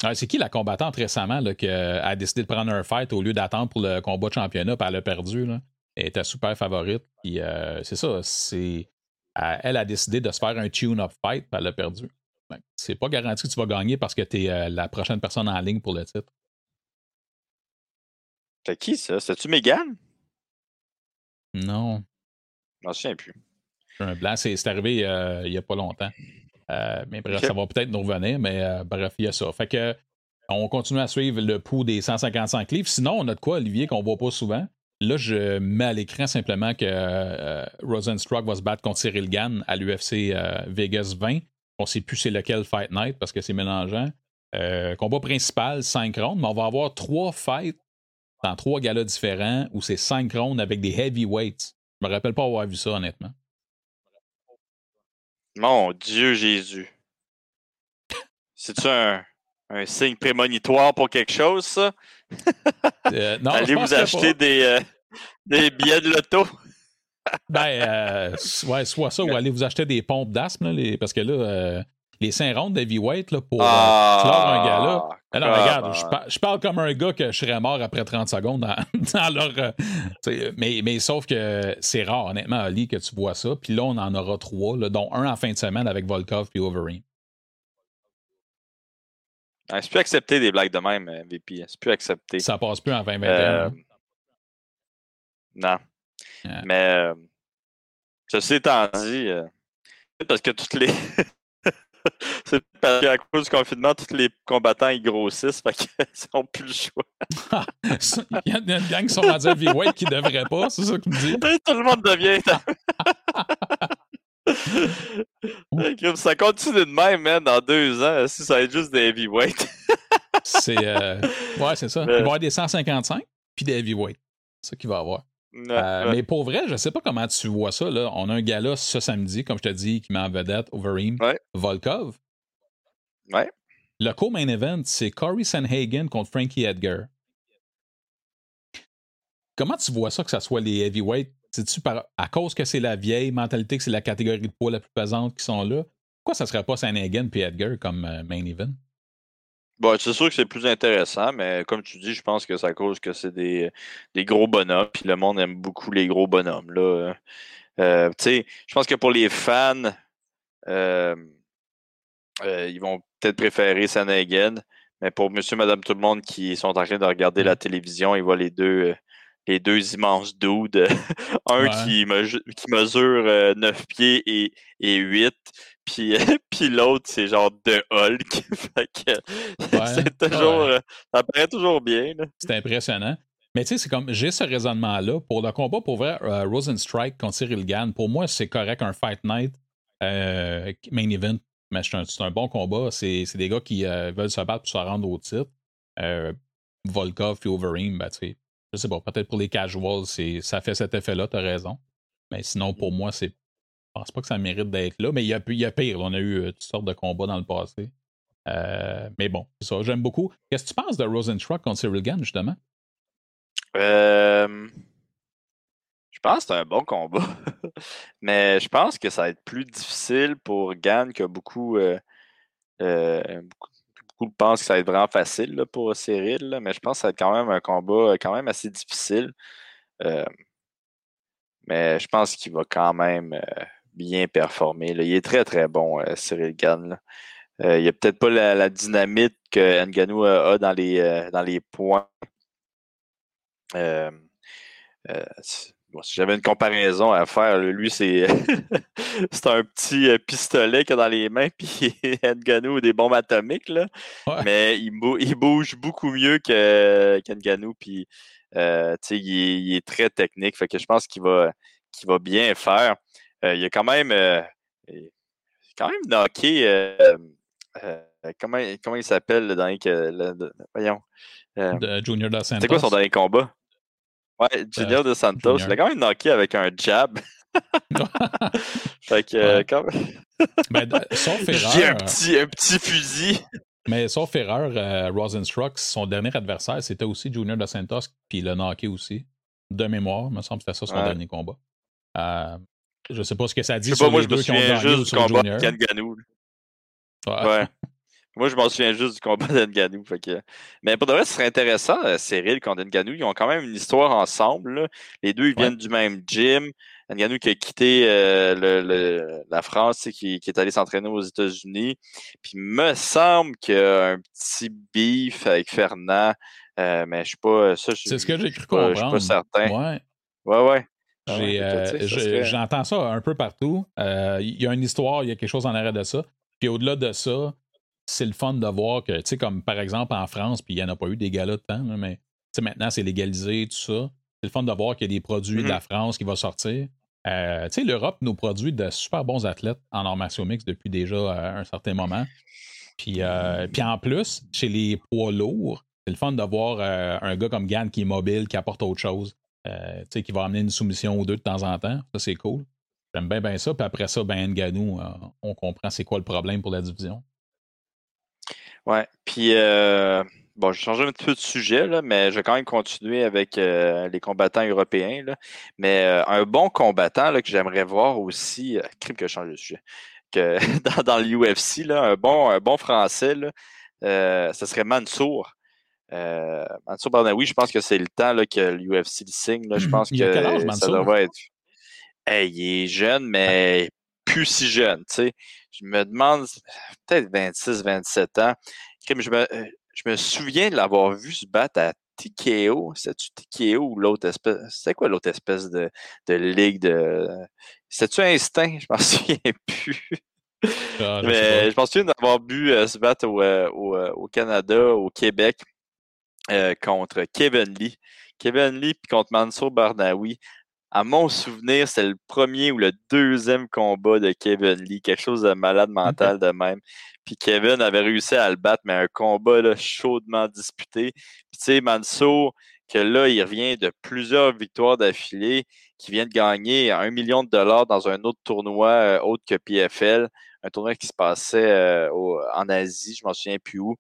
Ah, c'est qui la combattante récemment là, qui euh, a décidé de prendre un fight au lieu d'attendre pour le combat de championnat, puis elle a perdu. Là? Elle était super favorite. Puis euh, c'est ça, c'est. Elle- a décidé de se faire un tune-up fight, puis elle a perdu. C'est pas garanti que tu vas gagner parce que tu es la prochaine personne en ligne pour le titre. C'était qui ça? C'était-tu Megan? Non, Je m'en souviens plus. un blanc. C'est c'est arrivé euh, il y a pas longtemps. Euh, mais bref, ça va peut-être nous revenir, mais euh, bref, il y a ça. Fait que on continue à suivre le pouls des 155 livres. Sinon, on a de quoi, Olivier, qu'on voit pas souvent? Là, je mets à l'écran simplement que euh, Rosenstruck va se battre contre Cyril Gann à l'UFC euh, Vegas 20. On sait plus c'est lequel Fight Night parce que c'est mélangeant. Euh, combat principal, 5 rounds, mais on va avoir trois fights dans trois galas différents où c'est 5 rounds avec des heavyweights. Je me rappelle pas avoir vu ça, honnêtement. Mon Dieu Jésus. C'est-tu un, un signe prémonitoire pour quelque chose, ça? Euh, non, Allez vous acheter des, euh, des billets de loto? Ben, euh, ouais, soit ça, ou aller vous acheter des pompes d'asthme, les- parce que là, les 5 rounds d'heavyweight, là, pour euh, clore un gala. Ah non, regarde, je, par- je parle comme un gars que je serais mort après 30 secondes dans, dans leur. euh, mais, mais sauf que c'est rare, honnêtement, Ali, que tu vois ça. Puis là, on en aura trois, là, dont un en fin de semaine avec Volkov puis Overeem. Ah, c'est plus accepté des blagues de même, euh, VP. C'est plus accepté. Ça passe plus en 2021. Euh, hein. non. Mais euh, ceci étant dit, euh, c'est parce que toutes les. c'est parce qu'à cause du confinement, tous les combattants ils grossissent, fait qu'ils n'ont plus le choix. Il y a une gang qui sont rendus heavyweight qui ne devraient pas, c'est ça que tu me dis? Tout le monde devient. Ça continue de même, man, dans deux ans, si ça va être juste des heavyweights. C'est. euh, ouais, c'est ça. Il va y avoir des 155 puis des heavyweight. C'est ça qu'il va y avoir. Ouais, Euh, ouais. Mais pour vrai, je sais pas comment tu vois ça. Là. On a un gala ce samedi, comme je te dis, qui met en vedette Overeem, Ouais. Volkov. Ouais. Le co-main event, c'est Corey Sanhagen contre Frankie Edgar. Comment tu vois ça que ça soit les heavyweights? C'est-tu à cause que c'est la vieille mentalité, que c'est la catégorie de poids la plus pesante qui sont là? Pourquoi ça serait pas Sanhagen et Edgar comme euh, main event? Bon, c'est sûr que c'est plus intéressant, mais comme tu dis, je pense que c'est à cause que c'est des, des gros bonhommes, puis le monde aime beaucoup les gros bonhommes. Là. Euh, je pense que pour les fans, euh, euh, ils vont peut-être préférer Sanagan, Mais pour monsieur, madame, tout le monde qui sont en train de regarder la télévision, ils voient les deux, les deux immenses dudes. un qui, qui, mesure 9 pieds et, et 8, puis, puis l'autre, c'est genre de Hulk. c'est toujours. Ça paraît toujours bien. C'est impressionnant. Mais tu sais, c'est comme j'ai ce raisonnement-là. Pour le combat pour vrai, Rosenstrike contre Cyril Gann, pour moi, c'est correct un Fight Night main event mais c'est un, bon combat. C'est des gars qui euh, veulent se battre pour se rendre au titre. Euh, Volkov et Overeem, ben, je sais pas, peut-être pour les casuals, ça fait cet effet-là, tu as raison. Mais sinon, pour moi, c'est. Je pense pas que ça mérite d'être là, mais il y a, il y a pire. On a eu euh, toutes sortes de combats dans le passé. mais bon, c'est ça. J'aime beaucoup. Qu'est-ce que tu penses de Rosenstruck contre Cyril Gann, justement? Euh, je pense que c'est un bon combat. Mais je pense que ça va être plus difficile pour Gann que beaucoup, euh, euh, beaucoup, pensent que ça va être vraiment facile pour Cyril. Mais je pense que ça va être quand même un combat euh, quand même assez difficile. mais je pense qu'il va quand même bien performer. Il est très très bon, Cyril Gann. il n'y a peut-être pas la, dynamite que Nganou a, dans, les, dans les points si j'avais une comparaison à faire, lui, c'est c'est un petit euh, pistolet qu'il a dans les mains, puis Nganou des bombes atomiques, là. Mais il, il, bouge beaucoup mieux qu'Nganou, puis euh, il, est, très technique. Fait que je pense qu'il va, qu'il va bien faire. Euh, il a quand même, quand même knocké. comment, comment il s'appelle le, Voyons. Junior C'est quoi son dernier combat? Ouais, Junior de Santos. Il a quand même knocké avec un jab. fait que, euh, quand même. ben, sauf erreur. un petit, un petit fusil. Mais sauf erreur, euh, Rosenstruck, son dernier adversaire, c'était aussi Junior de Santos, puis il a knocké aussi. De mémoire, il me semble que c'était ça son dernier combat. Euh, je sais pas ce que ça dit sur pas, les deux qui ont gagné ou sur Junior. Ouais. ouais. Moi, je m'en souviens juste du combat d'Enganou. Que... Mais pour de vrai, ce serait intéressant, euh, Cyril contre Nganou. Ils ont quand même une histoire ensemble. Les deux, ils viennent du même gym. Nganou qui a quitté euh, le, la France, qui, qui est allé s'entraîner aux États-Unis. Puis il me semble qu'il y a un petit beef avec Fernand. Euh, mais je suis pas. C'est ce que j'ai cru comprendre. Je suis pas certain. Ouais. Ouais, ouais. Ah j'entends ça un peu partout. Il y a une histoire, il y a quelque chose en arrêt de ça. Puis au-delà de ça, c'est le fun de voir que, tu sais, comme par exemple en France, puis il n'y en a pas eu des galas de temps, mais maintenant c'est légalisé, tout ça. C'est le fun de voir qu'il y a des produits de la mm-hmm. France qui vont sortir. Euh, tu sais, l'Europe nous produit de super bons athlètes en arts mix depuis déjà euh, un certain moment. Puis, euh, puis en plus, chez les poids lourds, c'est le fun de voir un gars comme Gann qui est mobile, qui apporte autre chose, tu sais, qui va amener une soumission ou deux de temps en temps. Ça, c'est cool. J'aime bien, bien ça. Puis après ça, ben Nganou, on comprend c'est quoi le problème pour la division. Ouais. Puis, euh, bon, je vais changer un petit peu de sujet, là, mais je vais quand même continuer avec euh, les combattants européens. Là. Mais euh, un bon combattant là, que j'aimerais voir aussi, crime que je change de sujet, que dans, dans l'UFC, un bon, un bon français, là, ce serait Mansour. Mansour Barnaoui, je pense que c'est le temps là, que l'UFC le signe. Là. Je pense que ça devrait être. Hey, il est jeune, mais plus si jeune. Tu sais. Je me demande, peut-être 26, 27 ans. Je me, euh, je me souviens de l'avoir vu se battre à TKO. C'est-tu TKO ou l'autre espèce? C'est quoi l'autre espèce de, de ligue de. C'est-tu Instinct? Je m'en souviens plus. Ah, Mais je m'en souviens d'avoir vu euh, se battre au, euh, au, Canada, au Québec, contre Kevin Lee. Kevin Lee puis contre Mansour Barnaoui à mon souvenir, c'est le premier ou le deuxième combat de Kevin Lee, quelque chose de malade mental de même. Puis Kevin avait réussi à le battre, mais un combat là, chaudement disputé. Puis tu sais, Mansour, que là, il revient de plusieurs victoires d'affilée, qui vient de gagner un million de dollars dans un autre tournoi euh, autre que PFL, un tournoi qui se passait euh, en Asie, je m'en souviens plus où.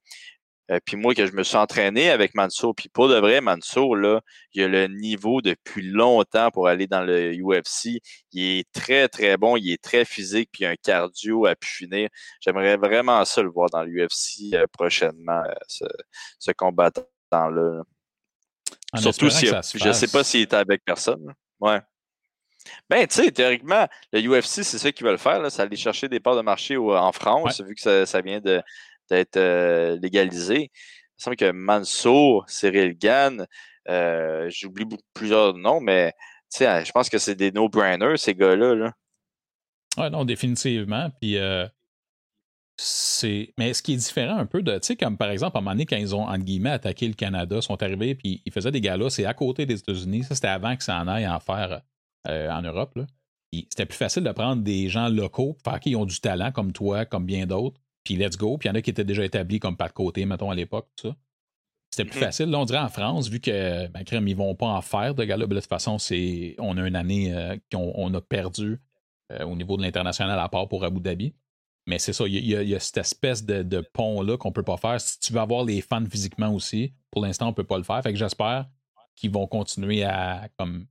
Euh, puis moi, que je me suis entraîné avec Mansour. Puis pour de vrai, Mansour, là, il a le niveau depuis longtemps pour aller dans le UFC. Il est très, très bon. Il est très physique. Puis un cardio à pu finir. J'aimerais vraiment ça le voir dans l'UFC euh, prochainement, euh, ce, combattant-là. Surtout si je ne sais pas s'il était avec personne. Ouais. Ben, tu sais, théoriquement, le UFC, c'est ça qu'ils veulent faire. Là, c'est aller chercher des parts de marché en France, vu que ça, vient de, d'être euh, légalisé. Il me semble que Mansour, Cyril Gann, j'oublie plusieurs noms, mais je pense que c'est des no-brainers, ces gars-là. Là. Non, définitivement. Puis c'est. Mais ce qui est différent un peu de. Tu sais, comme par exemple, à un moment donné, quand ils ont, entre guillemets, attaqué le Canada, sont arrivés, puis ils faisaient des galas, c'est à côté des États-Unis. Ça, c'était avant que ça en aille en faire euh, en Europe. Là. C'était plus facile de prendre des gens locaux, qu'ils ont du talent, comme toi, comme bien d'autres, puis let's go. Puis il y en a qui étaient déjà établis, comme Pat Côté, mettons, à l'époque, tout ça. C'était plus mm-hmm. facile. Là, on dirait en France, vu que, ben, crème, ils vont pas en faire de galas. Ben, de toute façon, c'est, on a une année euh, qu'on on a perdu euh, au niveau de l'international à part pour Abu Dhabi. Mais c'est ça, il y, a cette espèce de, pont-là qu'on peut pas faire. Si tu veux avoir les fans physiquement aussi, pour l'instant, on peut pas le faire. Fait que j'espère qu'ils vont continuer à comme,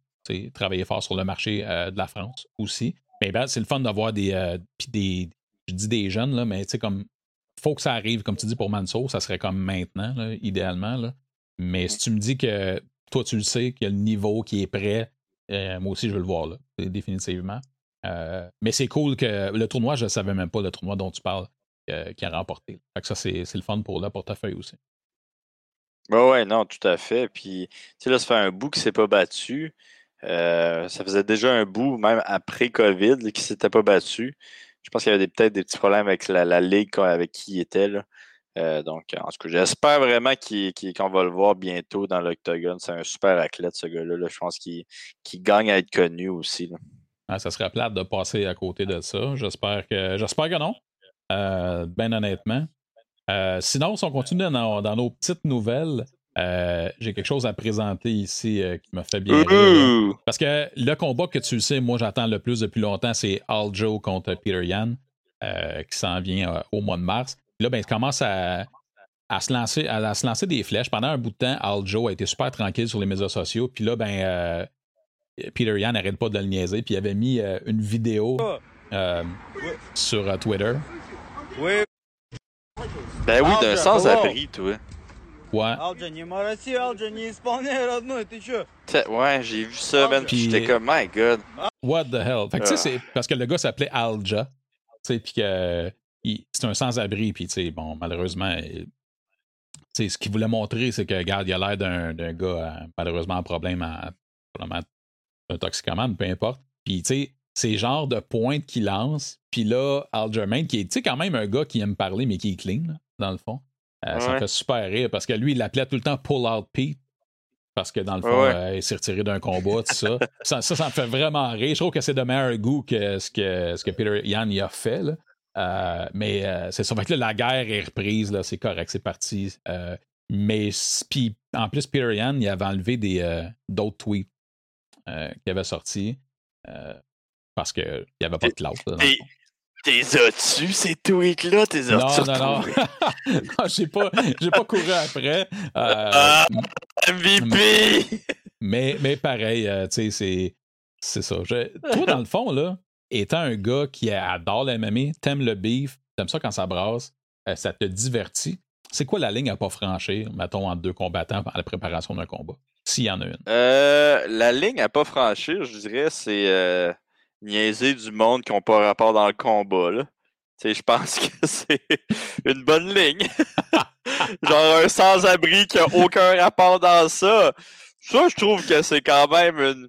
travailler fort sur le marché euh, de la France aussi. Mais ben, c'est le fun d'avoir des, des. Je dis des jeunes, là, mais tu sais, comme. Faut que ça arrive, comme tu dis pour Manso, ça serait comme maintenant, idéalement. Là. Mais si tu me dis que toi, tu le sais, qu'il y a le niveau qui est prêt, euh, moi aussi, je veux le voir, là, définitivement. Euh, mais c'est cool que le tournoi, je ne savais même pas le tournoi dont tu parles euh, qui a remporté. Fait que ça, c'est, le fun pour le portefeuille aussi. Oui, ouais, non, tout à fait. Puis, tu sais, là, ça fait un bout qui ne s'est pas battu. Ça faisait déjà un bout, même après COVID, qui ne s'était pas battu. Je pense qu'il y avait peut-être des petits problèmes avec la, ligue avec qui il était. Là. donc, en tout cas, j'espère vraiment qu'on va le voir bientôt dans l'Octogone. C'est un super athlète, ce gars-là. Je pense qu'il, gagne à être connu aussi. Ah, ça serait plate de passer à côté de ça. J'espère que j'espère que non. Euh, ben honnêtement. Euh, sinon, si on continue dans, nos petites nouvelles, euh, j'ai quelque chose à présenter ici qui me fait bien rire. Parce que le combat que tu le sais, moi j'attends le plus depuis longtemps, c'est Aljo contre Peter Yan, qui s'en vient au mois de mars. là, ben, il commence à, se lancer, à, se lancer des flèches. Pendant un bout de temps, Aljo a été super tranquille sur les médias sociaux. Puis là, ben, Peter Yan n'arrête pas de le niaiser, puis il avait mis euh, une vidéo euh, sur euh, Twitter. Oui. Ben oui, d'un sans-abri, toi. Ouais. Ouais, j'ai vu ça, man, puis j'étais comme, my god. What the hell? Fait que, tu sais, c'est parce que le gars s'appelait Alja, tu sais, puis que c'est un sans-abri, puis, tu sais, bon, malheureusement, tu sais, ce qu'il voulait montrer, c'est que, regarde, il a l'air d'un gars, malheureusement, en problème à, un toxicomane, peu importe. Puis, tu sais, c'est genre de pointe qu'il lance. Puis là, Algermain, qui est, tu sais, quand même un gars qui aime parler, mais qui est clean, dans le fond. Euh, ça me fait super rire parce que lui, il l'appelait tout le temps Pull Out Pete. Parce que dans le fond, euh, il s'est retiré d'un combat, tout ça. ça. ça. me fait vraiment rire. Je trouve que c'est de meilleur goût que ce que, ce que Peter Yan y a fait. Là. Euh, mais c'est ça. Fait que là, la guerre est reprise, là, c'est correct, c'est parti. mais en plus, Peter Yan, il avait enlevé des, d'autres tweets qui avait sorti parce qu'il n'y avait pas de cloud. T'es as-tu ces tweets-là? T'es as-tu? Non, non, non. j'ai pas, pas couru après. Euh, ah, MVP! Mais, mais pareil, tu sais, c'est ça. toi, dans le fond, là, étant un gars qui adore le MMA, t'aimes le beef, t'aimes ça quand ça brasse, ça te divertit. C'est quoi la ligne à pas franchir, mettons, entre deux combattants à la préparation d'un combat? S'il y en a une? Euh, la ligne à pas franchir, je dirais, c'est euh, niaiser du monde qui n'ont pas rapport dans le combat. Là. je pense que c'est une bonne ligne. Genre un sans-abri qui n'a aucun rapport dans ça. Ça, je trouve que c'est quand même une,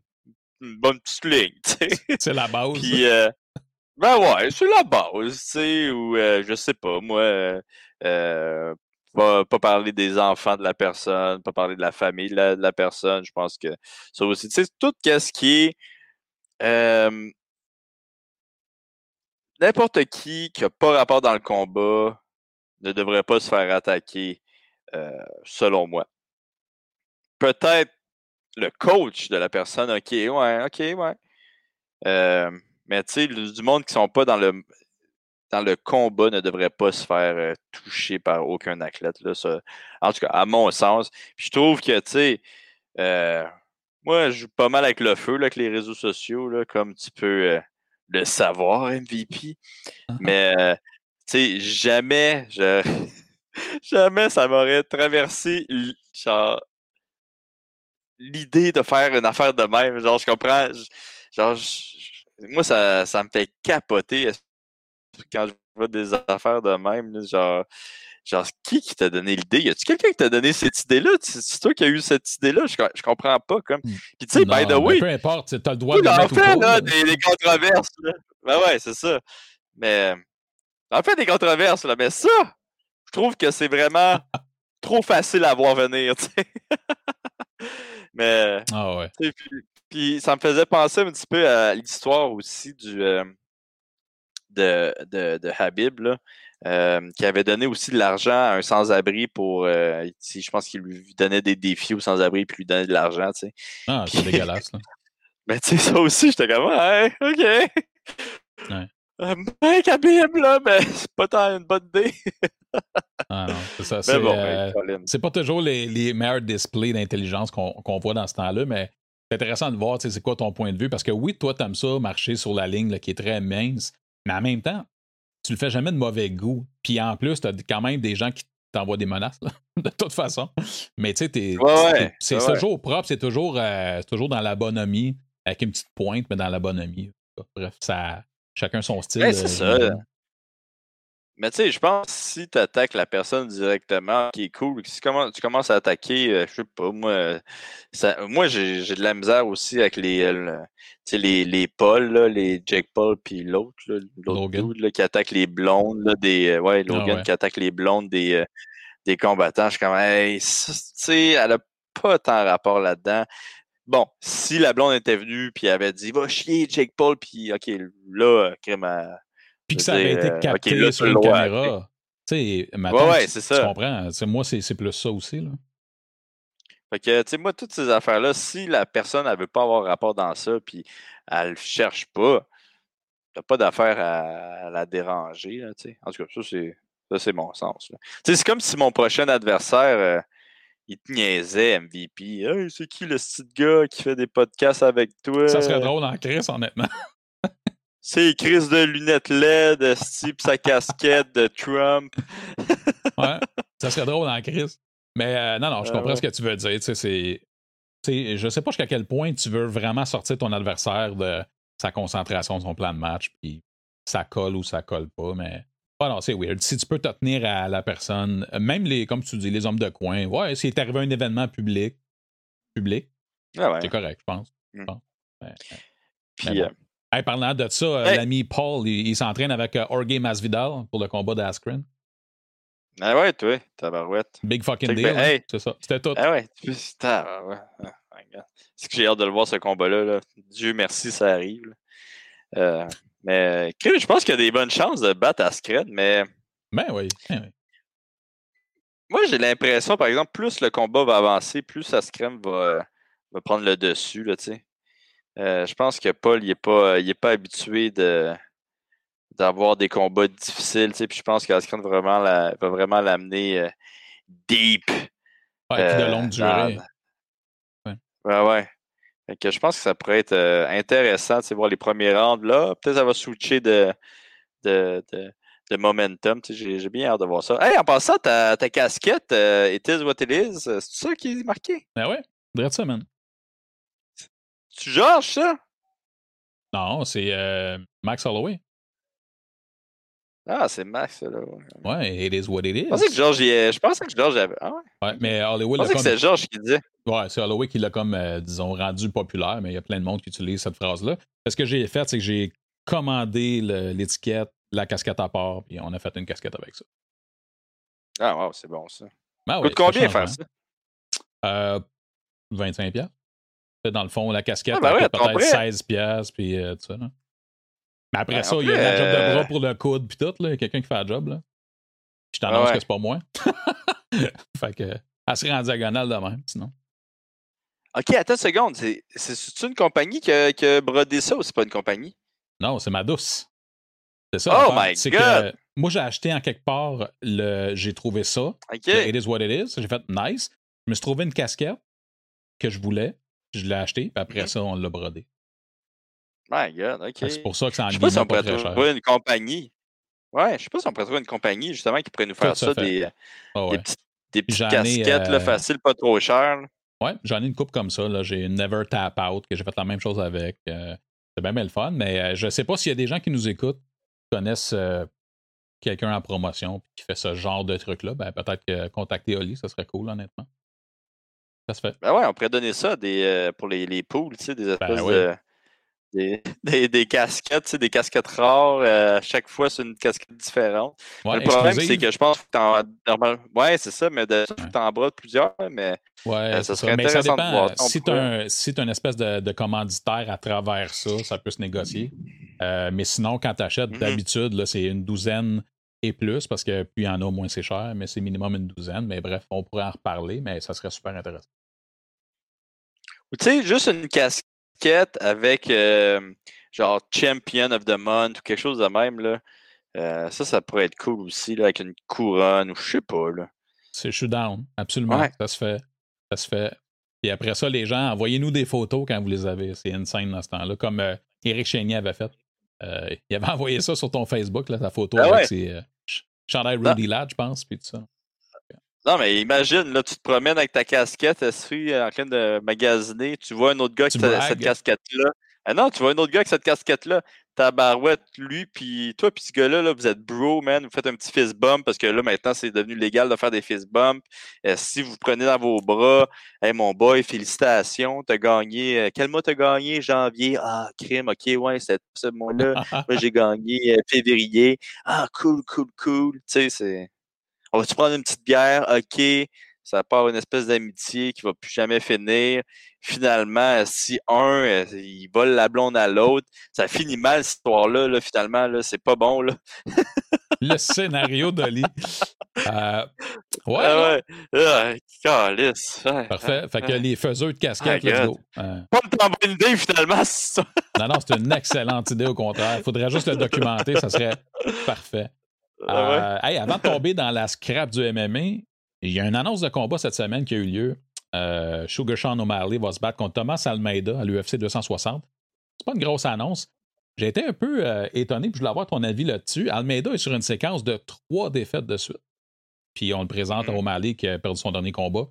bonne petite ligne. C'est la base. Puis, euh, ben ouais, c'est la base, tu sais, ou je sais pas, moi, pas, pas parler des enfants de la personne, pas parler de la famille de la, personne. Je pense que ça aussi, tu sais, tout ce qui est n'importe qui qui n'a pas rapport dans le combat ne devrait pas se faire attaquer, euh, selon moi. Peut-être le coach de la personne, ok, ouais, ok, ouais. mais tu sais, du monde qui sont pas dans le dans combat ne devrait pas se faire euh, toucher par aucun athlète. En tout cas, à mon sens. je trouve que, tu sais, euh, moi, je joue pas mal avec le feu, avec les réseaux sociaux, là, comme tu peux euh, le savoir, MVP. Mais, tu sais, jamais, je... jamais ça m'aurait traversé, l'idée de faire une affaire de même. Genre, je comprends. Genre, moi, ça, ça me fait capoter quand je vois des affaires de même, genre, genre, qui qui t'a donné l'idée? Y a-tu quelqu'un qui t'a donné cette idée-là? C'est toi qui as eu cette idée-là? Je, je comprends pas, comme. Hmm. Puis, tu sais, by the way. Peu importe, t'as le droit de en fait, ou là, des, des controverses, là. Ben ouais, c'est ça. Mais, en fait, des controverses, là, mais ça, je trouve que c'est vraiment trop facile à voir venir, tu sais. mais, Ah ouais. puis ça me faisait penser un petit peu à l'histoire aussi du, euh, de, de, de Habib, là, euh, qui avait donné aussi de l'argent à un sans-abri pour. euh, je pense qu'il lui donnait des défis au sans-abri puis lui donnait de l'argent, tu sais. Ah, c'est dégueulasse, là. Mais tu sais, ça aussi, j'étais comme, ouais, ok. Ouais. Euh, mec, Habib, là, mais c'est pas tant une bonne idée. Ah non, c'est ça. C'est bon, euh, ben, c'est pas toujours les, les meilleurs displays d'intelligence qu'on voit dans ce temps-là, mais c'est intéressant de voir, tu sais, c'est quoi ton point de vue? Parce que oui, toi, t'aimes ça, marcher sur la ligne là, qui est très mince, mais en même temps, tu le fais jamais de mauvais goût. Puis en plus, t'as quand même des gens qui t'envoient des menaces, là, de toute façon. Mais tu sais, Ouais, c'est ouais, toujours propre, c'est toujours, euh, toujours dans la bonhomie, avec une petite pointe, mais dans la bonhomie. Bref, ça, chacun son style. Ouais, c'est euh, ça. Mais tu sais, je pense que si tu attaques la personne directement, qui est cool, si tu commences, à attaquer, euh, je sais pas, moi, euh, ça, moi j'ai j'ai de la misère aussi avec les, euh, le- tu sais, les, les Paul, là, les Jake Paul, puis l'autre, là, l'autre Logan. dude, là, qui attaque les blondes, là, des, euh, ouais, Logan ouais. qui attaque les blondes des, des combattants. Je suis comme, hey, ça, tu sais, elle a pas tant rapport là-dedans. Bon, si la blonde était venue puis avait dit va chier Jake Paul puis ok là crème à- Puis que ça avait été euh, capté là, sur une caméra. Tu sais, Ouais, maintenant, ouais, tu, comprends? Moi, c'est plus ça aussi. Là. Fait que, tu sais, moi, toutes ces affaires-là, si la personne, elle veut pas avoir rapport dans ça, puis elle le cherche pas, t'as pas d'affaire à, à la déranger, là, tu sais. En tout cas, ça, c'est, ça, c'est mon sens. Tu sais, c'est comme si mon prochain adversaire, euh, il te niaisait, MVP. Hey, c'est qui le petit gars qui fait des podcasts avec toi? Ça serait drôle en crise, honnêtement. C'est Chris de lunettes LED, pis sa casquette de Trump. Ouais, ça serait drôle en crise. Mais euh, non, non, je Ah comprends ouais. ce que tu veux dire. Tu sais, c'est. tu je sais pas jusqu'à quel point tu veux vraiment sortir ton adversaire de sa concentration, de son plan de match, puis ça colle ou ça colle pas, mais. Ah non, c'est weird. Si tu peux te tenir à la personne, euh, même les, comme tu dis, les hommes de coin, ouais, s'il est arrivé un événement public, public, Ah ouais. c'est correct, je pense. Mm. Mais Puis, bon. euh, Hey, parlant de ça, euh, Hey. l'ami Paul, il, il s'entraîne avec euh, Jorge Masvidal pour le combat d'Askren. ah ouais, toi, tabarouette. Big fucking Check deal. ben, hein? hey. C'est ça. C'était tout. Ah ouais, tabarouette. Ah. C'est que j'ai hâte de le voir, ce combat-là. là. Dieu merci, ça arrive. Euh, mais, je pense qu'il y a des bonnes chances de battre Askren, mais Ben oui. ben oui. moi, j'ai l'impression, par exemple, plus le combat va avancer, plus Askren va, va prendre le dessus, là, tu sais. Euh, je pense que Paul, il n'est pas, il est pas habitué de d'avoir des combats difficiles, tu sais, puis je pense qu'Askren va vraiment la- va vraiment l'amener euh, deep. Ouais, puis de euh, longue dans- durée. Ouais. Ouais, ouais. Fait que je pense que ça pourrait être euh, intéressant, tu sais, voir les premiers rounds là. Peut-être que ça va switcher de, de, de, de momentum. tu sais, J'ai j'ai bien hâte de voir ça. Hey, en passant, ta, ta casquette, euh, It is what it is, euh, c'est ça qui est marqué? Ben ouais. Dirais ça, man. Tu Georges, ça? Non, c'est euh, Max Holloway. Ah, c'est Max, là. ouais. It is what it is. Je pensais que est- je pensais que Georges avait. Ah ouais? Ouais, mais Holloway Je pensais que comme. c'était Georges qui disait. Ouais, c'est Holloway qui l'a comme, euh, disons, rendu populaire, mais il y a plein de monde qui utilise cette phrase-là. Ce que j'ai fait, c'est que j'ai commandé le- l'étiquette, la casquette à part, puis on a fait une casquette avec ça. Ah, wow, c'est bon, ça. Ben Coûte ouais, combien c'est faire changement. ça? Euh, 25 piastres. Dans le fond, la casquette, Ah, ben ouais, peut-être prêt. 16 piastres, puis euh, tout ça. là. Mais après Ouais, ça, il y a la job de euh, bras pour le coude, puis tout. là. Il y a quelqu'un qui fait la job. Là. Je Ah t'annonce que c'est pas moi. fait que, elle serait en diagonale de même, sinon. Ok, attends une seconde. C'est une compagnie qui a, qui a brodé ça ou c'est pas une compagnie? Non, c'est ma douce. C'est ça. Oh my God! que moi, j'ai acheté en quelque part, le, j'ai trouvé ça. Ok. le It is what it is. J'ai fait nice. Je me suis trouvé une casquette que je voulais. Je l'ai acheté, puis après Mhm. ça, on l'a brodé. My God, ok. C'est pour ça que ça en Je sais pas si on pourrait trouver une compagnie. Ouais, je sais pas si on pourrait trouver une compagnie justement qui pourrait nous faire ça des, ouais. des petites, des petites J'en ai, casquettes là, faciles, pas trop chères. Ouais, j'en ai une coupe comme ça. là. J'ai une Never Tap Out que j'ai fait la même chose avec. Euh, c'est bien, bien le fun, mais euh, je sais pas s'il y a des gens qui nous écoutent qui connaissent euh, quelqu'un en promotion qui fait ce genre de truc-là, ben peut-être que contacter Oli, ça serait cool, honnêtement. Ça se fait. Ben ouais, on pourrait donner ça des, euh, pour les, les poules, tu sais, des ben espèces de des, des, casquettes, des casquettes rares. Euh, à chaque fois, c'est une casquette différente. le problème, c'est que je pense que t'en. Ouais, c'est ça, mais de, tu t'en brodes plusieurs, mais ouais, euh, ça serait intéressant de voir. Si tu as une espèce de, commanditaire à travers ça, ça peut se négocier. Euh, mais sinon, quand tu achètes, mm-hmm. d'habitude, c'est une douzaine et plus, parce que plus il y en a, moins c'est cher, mais c'est minimum une douzaine. Mais bref, on pourrait en reparler, mais ça serait super intéressant. Tu sais, juste une casquette avec euh, genre Champion of the Month ou quelque chose de même, là, euh, ça, ça pourrait être cool aussi, là, avec une couronne ou je sais pas. Là. C'est down, absolument. Ça se fait. Ça se fait. Et après ça, les gens, envoyez-nous des photos quand vous les avez. C'est insane dans ce temps-là, comme euh, Eric Chénier avait fait. il avait envoyé ça sur ton Facebook, là, ta photo ah avec ses chandail ah. Rudy Ladd, je pense, puis tout ça. Non, mais imagine, là, tu te promènes avec ta casquette, en train de magasiner, tu vois un autre gars avec cette casquette-là. Ah non, tu vois un autre gars avec cette casquette-là. Ta barouette, lui, puis toi, puis ce gars-là, là, vous êtes bro, man. Vous faites un petit fist bump parce que là, maintenant, c'est devenu légal de faire des fist bumps. Euh, si vous prenez dans vos bras, hey, mon boy, félicitations, t'as gagné. Euh, quel mois t'as gagné? Janvier. Ah, crime, ok, ouais, c'est ce mois-là. Moi, j'ai gagné euh, février. Ah, cool, cool, cool. Tu sais, c'est. On va-tu prendre une petite bière? OK. Ça part une espèce d'amitié qui va plus jamais finir. Finalement, si un, euh, il vole la blonde à l'autre, ça finit mal cette histoire-là. Là, finalement, là, c'est pas bon. Là. le scénario d'Oli. Euh, ouais. Ah ouais. Ah, Parfait. Fait que les faiseurs de casquettes, let's go. Euh, pas une bonne idée, finalement, non, non, c'est une excellente idée, au contraire. Il faudrait juste le documenter, ça serait parfait. Ah euh, avant de tomber dans la scrap du MMA, il y a une annonce de combat cette semaine qui a eu lieu. Euh, Sugar Sean O'Malley va se battre contre Thomas Almeida à l'UFC 260. C'est pas une grosse annonce. J'ai été un peu euh, étonné, puis je voulais avoir ton avis là-dessus. Almeida est sur une séquence de trois défaites de suite. Puis on le présente à mm. O'Malley qui a perdu son dernier combat.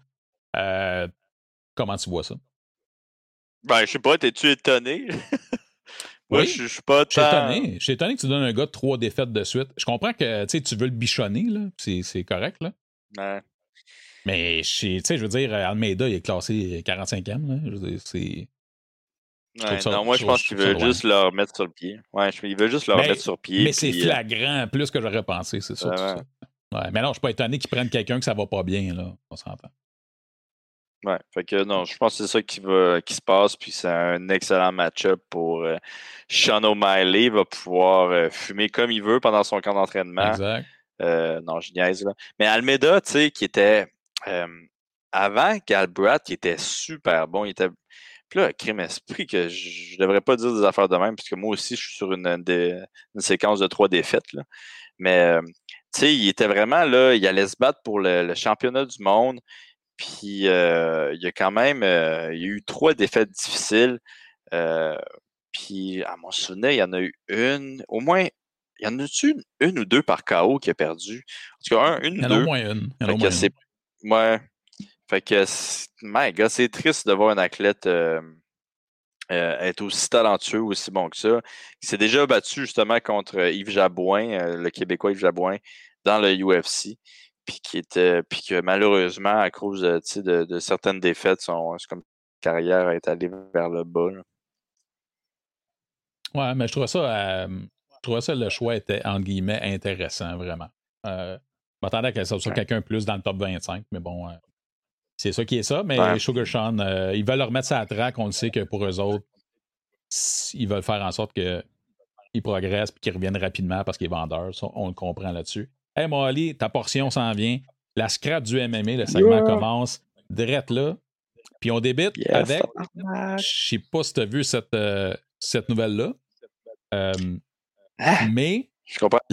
comment tu vois ça? Ben, je sais pas, t'es-tu étonné? oui, je, suis pas étonné. Je suis étonné que tu donnes un gars de trois défaites de suite. Je comprends que tu veux le bichonner, là. C'est, correct, là. Ouais. Mais je veux dire, Almeida, il est classé 45e. Là. Je veux dire, c'est. non, moi, je, pense qu'il veut juste le remettre sur le pied. Ouais, il veut juste le remettre sur le pied. Mais c'est euh, flagrant, plus que j'aurais pensé, c'est ça, ouais. Mais non, je suis pas étonné qu'ils prennent quelqu'un que ça va pas bien, là. On s'entend. Ouais, fait que non, je pense que c'est ça qui va qui se passe, puis c'est un excellent match-up pour euh, Sean O'Malley. Il va pouvoir euh, fumer comme il veut pendant son camp d'entraînement. Exact. Euh, non, je niaise, là. Mais Almeida, tu sais, qui était avant Galbraith, qui était super bon, il était. Puis là, crime esprit que je, ne devrais pas dire des affaires de même, puisque moi aussi, je suis sur une, une séquence de trois défaites. Là. Mais tu sais, il était vraiment là, il allait se battre pour le championnat du monde. Puis euh, il y a quand même euh, il y a eu trois défaites difficiles. Euh, puis à mon souvenir, il y en a eu une, au moins, il y en a-tu une, une, ou deux par KO qui a perdu? En tout cas, un, une, il y en a au moins une. Il y en a fait que Ouais. Fait que, my God, c'est triste de voir un athlète être aussi talentueux, aussi bon que ça. Il s'est déjà battu justement contre Yves Jabouin, le Québécois Yves Jabouin, dans le UFC puis qui était puis que malheureusement à cause de, de, certaines défaites son, comme carrière est allée vers le bas. Ouais, mais je trouvais ça euh, je trouvais ça le choix était entre guillemets intéressant vraiment. Euh, je m'attendais à que ça soit quelqu'un plus dans le top 25, mais bon, euh, c'est ça qui est ça. Mais Sugar Sean, ils veulent leur mettre ça à track. On le sait que pour eux autres, ils veulent faire en sorte qu'ils progressent et qu'ils reviennent rapidement parce qu'ils sont vendeurs. on le comprend là-dessus. Hey Molly, ta portion s'en vient. La scrap du MMA, le segment commence direct là. Puis on débite avec. Je sais pas si tu as vu cette, euh, cette nouvelle-là. Euh, ah! mais. Je comprends.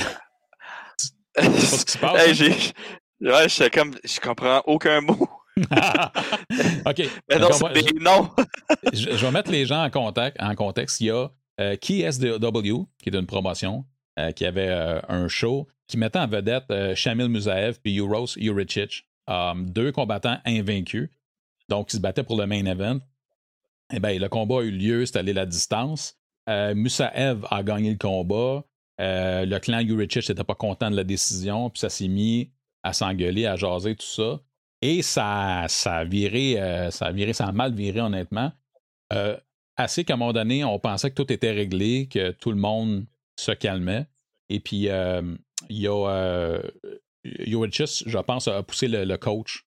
pas ce qui se passe. Hey, hein? Ouais, je, comme, je comprends aucun mot. OK. Mais non, je, vais mettre les gens en, contact, en contexte. Il y a euh, KSW, qui est une promotion, euh, qui avait un show qui mettait en vedette euh, Shamil Musaev puis Euros Juricic, um, deux combattants invaincus. Donc, ils se battaient pour le main event. Eh bien, le combat a eu lieu, c'était allé la distance. Euh, Musaev a gagné le combat. Euh, le clan Urich n'était pas content de la décision, puis ça s'est mis à s'engueuler, à jaser, tout ça. Et ça, ça a euh, ça a ça a mal viré, honnêtement. Euh, assez qu'à un moment donné, on pensait que tout était réglé, que tout le monde se calmait. Et puis, il y a. Urich, je pense, a poussé le, coach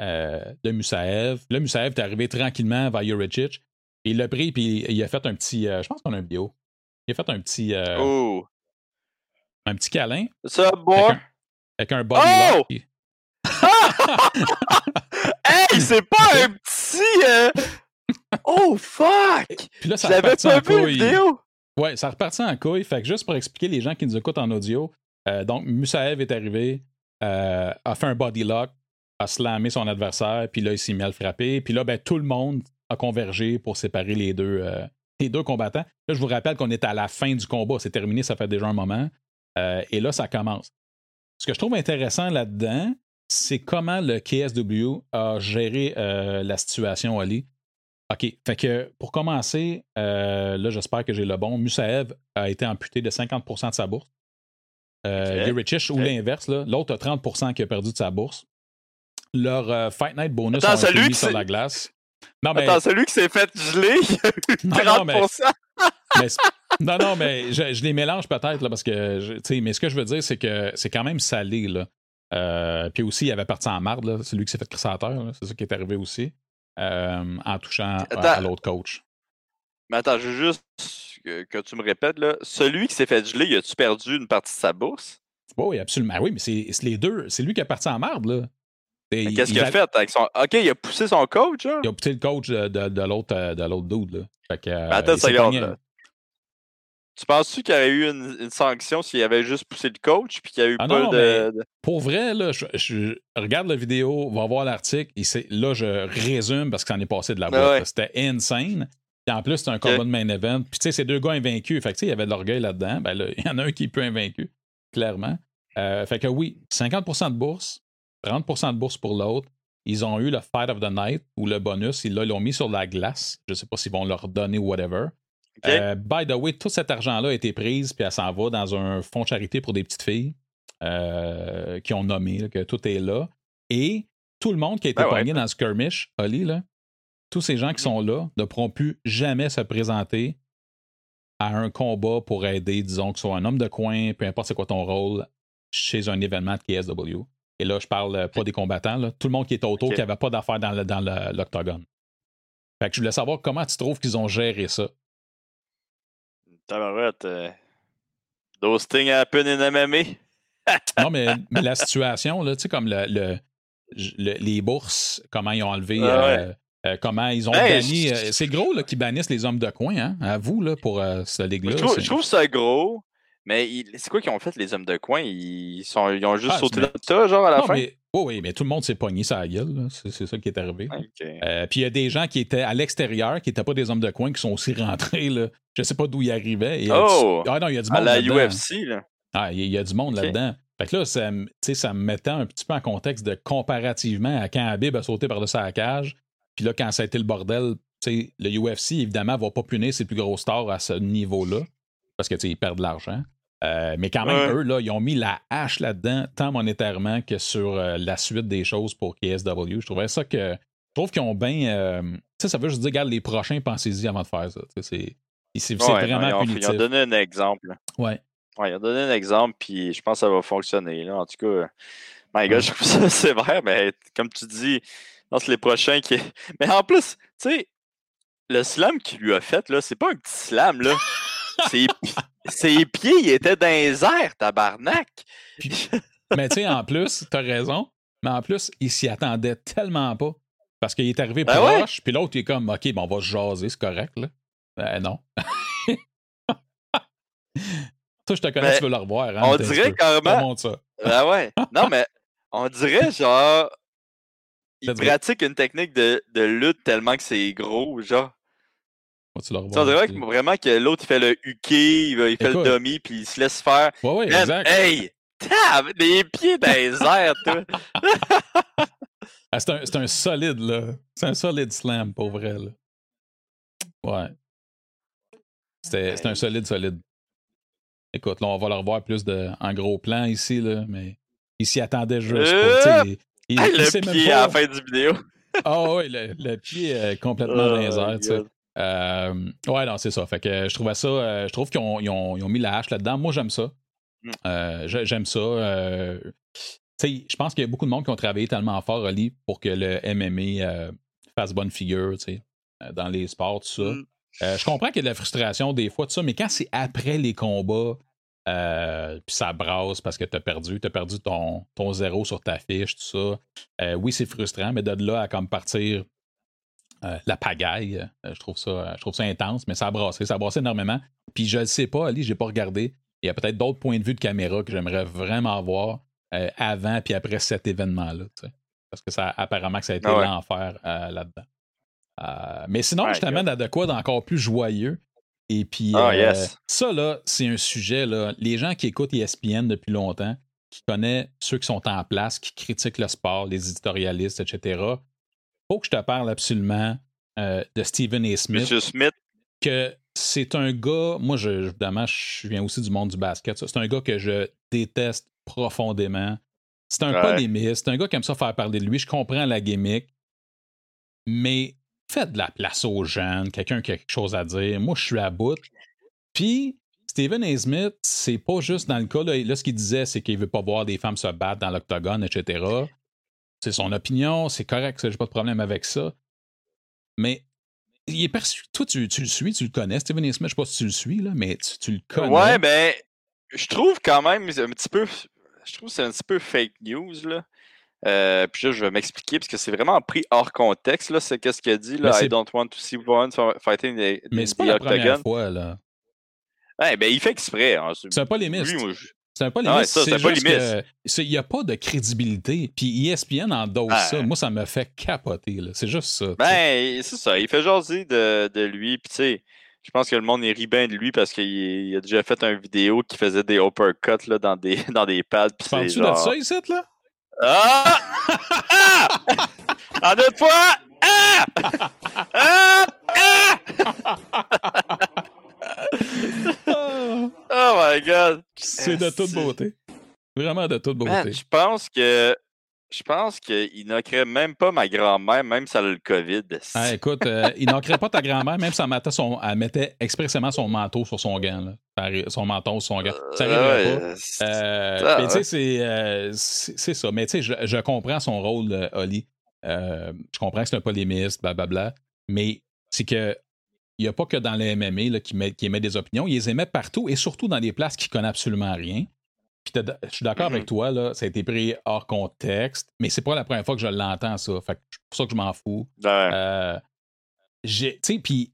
de Musaev. Là, Musaev est arrivé tranquillement vers Urich. Il l'a pris, puis il a fait un petit. je pense qu'on a un vidéo. Il a fait un petit. oh! un petit câlin. Ça, boy? Avec un, body oh! lock. hey, c'est pas un petit. Euh... Oh, fuck! Puis là, ça repartit en couille. Ouais, ça repartit en couille. Fait que juste pour expliquer les gens qui nous écoutent en audio, euh, donc Musaev est arrivé, euh, a fait un body lock, a slammé son adversaire, puis là, il s'est mis à le frapper. Puis là, ben, tout le monde a convergé pour séparer les deux, euh, les deux combattants. Là, je vous rappelle qu'on est à la fin du combat. C'est terminé, ça fait déjà un moment. Et là, ça commence. Ce que je trouve intéressant là-dedans, c'est comment le KSW a géré la situation, Ali. OK. Fait que pour commencer, euh, là, j'espère que j'ai le bon. Musaev a été amputé de 50% de sa bourse. Euh, ou l'inverse, l'autre a 30% qui a perdu de sa bourse. Leur Fight Night bonus a été mis sur la glace. Non, mais... Attends, celui qui s'est fait geler, il a eu 30 non, non, mais je, les mélange peut-être, parce que, mais ce que je veux dire, c'est que c'est quand même salé, là. Euh, puis aussi, il avait parti en marde, là, celui qui s'est fait crissateur, c'est ça qui est arrivé aussi, euh, en touchant à, l'autre coach. Mais attends, je veux juste que, tu me répètes, là, celui qui s'est fait geler, il a-tu perdu une partie de sa bourse? Oui, absolument. Oui, mais c'est les deux. C'est lui qui est parti en marde, là. Qu'est-ce qu'il a, fait avec son. Ok, il a poussé son coach, hein? Il a poussé le coach de, de, de l'autre dude, là. Fait que, attends, ça tu penses-tu qu'il y aurait eu une, sanction s'il avait juste poussé le coach puis qu'il y a eu ah pas de, Pour vrai, là, je, regarde la vidéo, va voir l'article, et là, je résume parce que ça en est passé de la ah boîte. C'était insane. Puis en plus, c'était un combat de main event. Puis tu sais, ces deux gars invaincus. Fait que tu sais, il y avait de l'orgueil là-dedans. Ben là, il y en a un qui est peu invaincu, clairement. Euh, fait que oui, 50% de bourse, 30% de bourse pour l'autre. Ils ont eu le Fight of the Night ou le bonus. Ils l'ont mis sur la glace. Je ne sais pas s'ils vont leur donner whatever. Euh, by the way, tout cet argent-là a été pris, puis elle s'en va dans un fonds de charité pour des petites filles euh, qui ont nommé que tout est là. Et tout le monde qui a été ben pogné dans le skirmish, Oli, là, tous ces gens qui sont là ne pourront plus jamais se présenter à un combat pour aider, disons, que ce soit un homme de coin, peu importe c'est quoi ton rôle, chez un événement de KSW. Et là, je parle euh, pas des combattants, là, tout le monde qui est autour, qui n'avait pas d'affaires dans l'octogone. fait que je voulais savoir comment tu trouves qu'ils ont géré ça. Tabarouette. Euh, those things happen in MMA. non, mais, mais, la situation, là, tu sais, comme le, les bourses, comment ils ont enlevé. Ah euh, euh, comment ils ont banni. c'est gros qu'ils bannissent les hommes de coin, hein, à vous, là, pour ce ligue-là. Je, trouve ça gros, mais c'est quoi qu'ils ont fait, les hommes de coin? Ils, sont, ils ont juste ah, sauté dans ça, genre, à la fin? oui, mais tout le monde s'est pogné sa gueule. C'est ça qui est arrivé. Euh, puis il y a des gens qui étaient à l'extérieur, qui n'étaient pas des hommes de coin, qui sont aussi rentrés. Là. Je ne sais pas d'où ils arrivaient. oh! Ah non, il y a du monde. À la UFC, là. Ah, il y, a du monde là-dedans. Fait que là, ça, ça me mettait un petit peu en contexte de comparativement à quand Habib a sauté par-dessus la cage. Puis là, quand ça a été le bordel, le UFC, évidemment, va pas punir ses plus gros stars à ce niveau-là. Parce que ils perdent de l'argent. Euh, mais quand même, eux, là, ils ont mis la hache là-dedans, tant monétairement que sur euh, la suite des choses pour KSW. Je trouvais ça que. Je trouve qu'ils ont bien. Euh, tu sais, ça veut juste dire, regarde, les prochains, pensez-y avant de faire ça. C'est vraiment non, ils, ont, donné un exemple. Ouais. Ouais, ils ont donné un exemple, puis je pense que ça va fonctionner. Là. En tout cas, my God, je trouve ça sévère, mais comme tu dis, c'est les prochains qui. Mais en plus, tu sais, le slam qu'il lui a fait, là, c'est pas un petit slam, là. Ses, pieds, ils étaient dans les airs, tabarnak. mais tu sais, en plus, t'as raison, mais en plus, il s'y attendait tellement pas. Parce qu'il est arrivé ben proche, puis l'autre, il est comme, OK, bon, on va se jaser, c'est correct, là. Ben non. Toi, je te connais, tu veux le revoir. Hein, on dirait carrément. Ça. Ben ouais. Non, mais on dirait genre. Il pratique une technique de, de lutte tellement que c'est gros, genre. Ça dirait vraiment que l'autre, il fait le huké, il, fait le dummy, puis il se laisse faire. Ouais, ouais, exact. Hey! Tab! Les pieds dans les airs, toi! ah, c'est un, un, solide, là. C'est un solide slam, pour vrai, là. Ouais. C'était un solide, solide. écoute, là, on va le revoir plus de, en gros plan ici, là, mais il s'y attendait juste pas. Il, il, le pied à la fin du vidéo. Ah oh, oui, le, pied est complètement dans les oh airs, tu sais. Euh, ouais, non, c'est ça. Fait que je trouvais ça. Euh, je trouve qu'ils ont, ils ont, ils ont, mis la hache là-dedans. Moi, j'aime ça. Mm. Euh, j'aime ça. je pense qu'il y a beaucoup de monde qui ont travaillé tellement fort, Ali, pour que le MMA fasse bonne figure, dans les sports, tout ça. Mm. je comprends qu'il y a de la frustration des fois, tout ça, mais quand c'est après les combats, puis ça brasse parce que tu as perdu, tu as perdu ton, ton zéro sur ta fiche, tout ça. oui, c'est frustrant, mais de là à comme partir euh, la pagaille. Euh, je, trouve ça, je trouve ça intense, mais ça a brassé, ça a brassé énormément. Puis je ne sais pas, Ali, je n'ai pas regardé. Il y a peut-être d'autres points de vue de caméra que j'aimerais vraiment voir euh, avant puis après cet événement-là. Parce que ça apparemment que ça a été ah l'enfer là-dedans. mais sinon, je t'amène à de quoi d'encore plus joyeux. Et puis, ah, ça, là, c'est un sujet, là, les gens qui écoutent ESPN depuis longtemps, qui connaissent ceux qui sont en place, qui critiquent le sport, les éditorialistes, etc., faut que je te parle absolument euh, de Stephen A. Smith. Monsieur Smith. Que c'est un gars, moi, je, évidemment, je viens aussi du monde du basket. C'est un gars que je déteste profondément. C'est un polémiste. C'est un gars qui aime ça faire parler de lui. Je comprends la gimmick. Mais faites de la place aux jeunes, quelqu'un qui a quelque chose à dire. Moi, je suis à bout. Puis, Stephen A. Smith, c'est pas juste dans le cas, là, ce qu'il disait, c'est qu'il veut pas voir des femmes se battre dans l'octogone, etc. C'est son opinion, c'est correct, j'ai pas de problème avec ça. Mais il est perçu. Toi, tu, le suis, tu le connais, Steven A. Smith, je sais pas si tu le suis, là, mais tu, le connais. Ouais, ben, je trouve quand même un petit peu. Je trouve que c'est un petit peu fake news, là. Euh, puis là, je vais m'expliquer parce que c'est vraiment pris hors contexte. Là, c'est qu'est-ce qu'il a dit là. I don't want to see one fighting the, Mais c'est pas la première fois là. Ouais, ben il fait exprès. Hein. C'est pas les Lui, c'est pas limite. c'est pas limite. Il n'y a pas de crédibilité. Puis ESPN endosse ça. Moi, ça me fait capoter. C'est juste ça. Ben, c'est ça. Il fait jaser de, de lui. Puis, tu sais, je pense que le monde est rit bien de lui parce qu'il a déjà fait une vidéo qui faisait des uppercuts là, dans, des, dans des pads. Penses-tu genre... de ça ici, là? Ah! ah! en deux fois! Ah! Ah! Ah! oh my god. C'est de toute beauté. Vraiment de toute beauté. je pense que je pense qu'il n'occuperait même pas ma grand-mère, même si elle a le COVID. Ah, écoute, euh, il n'occuperait pas ta grand-mère, même si elle mettait, son, elle mettait expressément son manteau sur son gant. Là. Son menton sur son gant. Ça n'arriverait pas. Euh, mais tu sais, euh, c'est ça. Mais tu sais, je, comprends son rôle, Oli. je comprends que c'est un polémiste, blablabla. Mais c'est que il n'y a pas que dans les MMA qui, met, qui émet des opinions, il les émet partout et surtout dans des places qui ne connaissent absolument rien. je suis d'accord avec mm-hmm. toi, là, ça a été pris hors contexte, mais c'est pas la première fois que je l'entends, ça. Fait c'est pour ça que je m'en fous. Euh, puis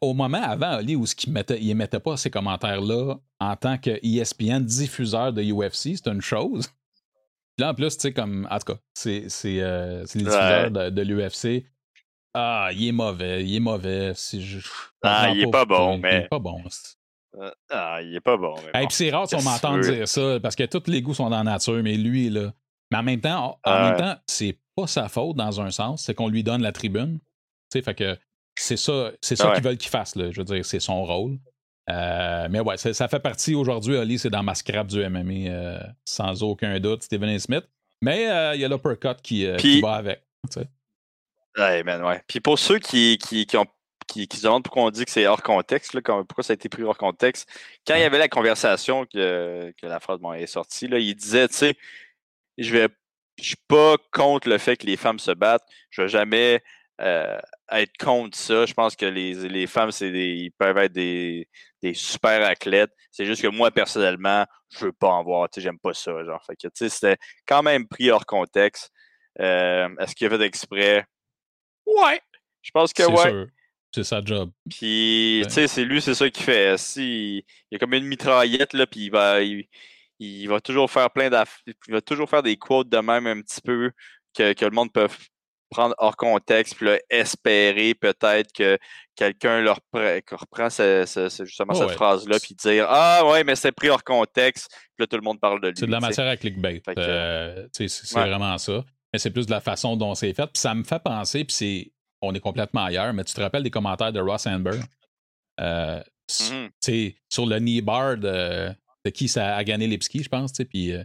au moment avant, Ali, où il ne mettait pas ces commentaires-là en tant que ESPN diffuseur de UFC, c'est une chose. Là, en plus, tu sais, comme. En tout cas, c'est, c'est, euh, les diffuseurs de l'UFC. Ah, il est mauvais, il est mauvais. ah, il est pas bon, mais. Il est pas bon. Euh, ah, il est pas bon. Et puis c'est rare si on m'entend dire ça, parce que tous les goûts sont dans la nature, mais lui, là. Mais en même temps, en même temps, c'est pas sa faute dans un sens, c'est qu'on lui donne la tribune. Tu sais, fait que c'est ça, c'est ça qu'ils veulent qu'il fasse, là. Je veux dire, c'est son rôle. Euh, mais ouais, ça fait partie aujourd'hui, Ali, c'est dans ma scrap du MMA, euh, sans aucun doute, Steven A. Smith. Mais il y a l'uppercut qui, qui va avec. Ouais, man, ouais. Puis pour ceux qui, qui, qui ont qui, qui, se demandent pourquoi on dit que c'est hors contexte, là, pourquoi ça a été pris hors contexte. Quand il y avait la conversation que, que la phrase bon, est sortie, là, il disait, tu sais, je vais je suis pas contre le fait que les femmes se battent. Je vais jamais euh, être contre ça. Je pense que les, les femmes, c'est ils peuvent être des, des super athlètes. C'est juste que moi, personnellement, je veux pas en voir. Tu sais, j'aime pas ça. Genre. Fait que, tu sais, c'était quand même pris hors contexte. Euh, est-ce qu'il y avait d'exprès? Ouais. Je pense que ouais. C'est sa job. Puis, tu sais, c'est lui, c'est ça qu'il fait. Si, il y a comme une mitraillette, là, puis il va, il, va toujours faire plein d'affaires. Il va toujours faire des quotes de même un petit peu que, que le monde peut prendre hors contexte, puis là, espérer peut-être que quelqu'un leur reprend justement oh, cette phrase-là, puis dire Ah ouais, mais c'est pris hors contexte, puis là, tout le monde parle de lui. C'est de la matière à clickbait. Euh, c'est vraiment ça mais c'est plus de la façon dont c'est fait. Puis ça me fait penser, puis c'est, on est complètement ailleurs, mais tu te rappelles des commentaires de Ross Amber? Euh, mm-hmm. Sur le knee bar de, qui ça a gagné Lipski, je pense, puis euh,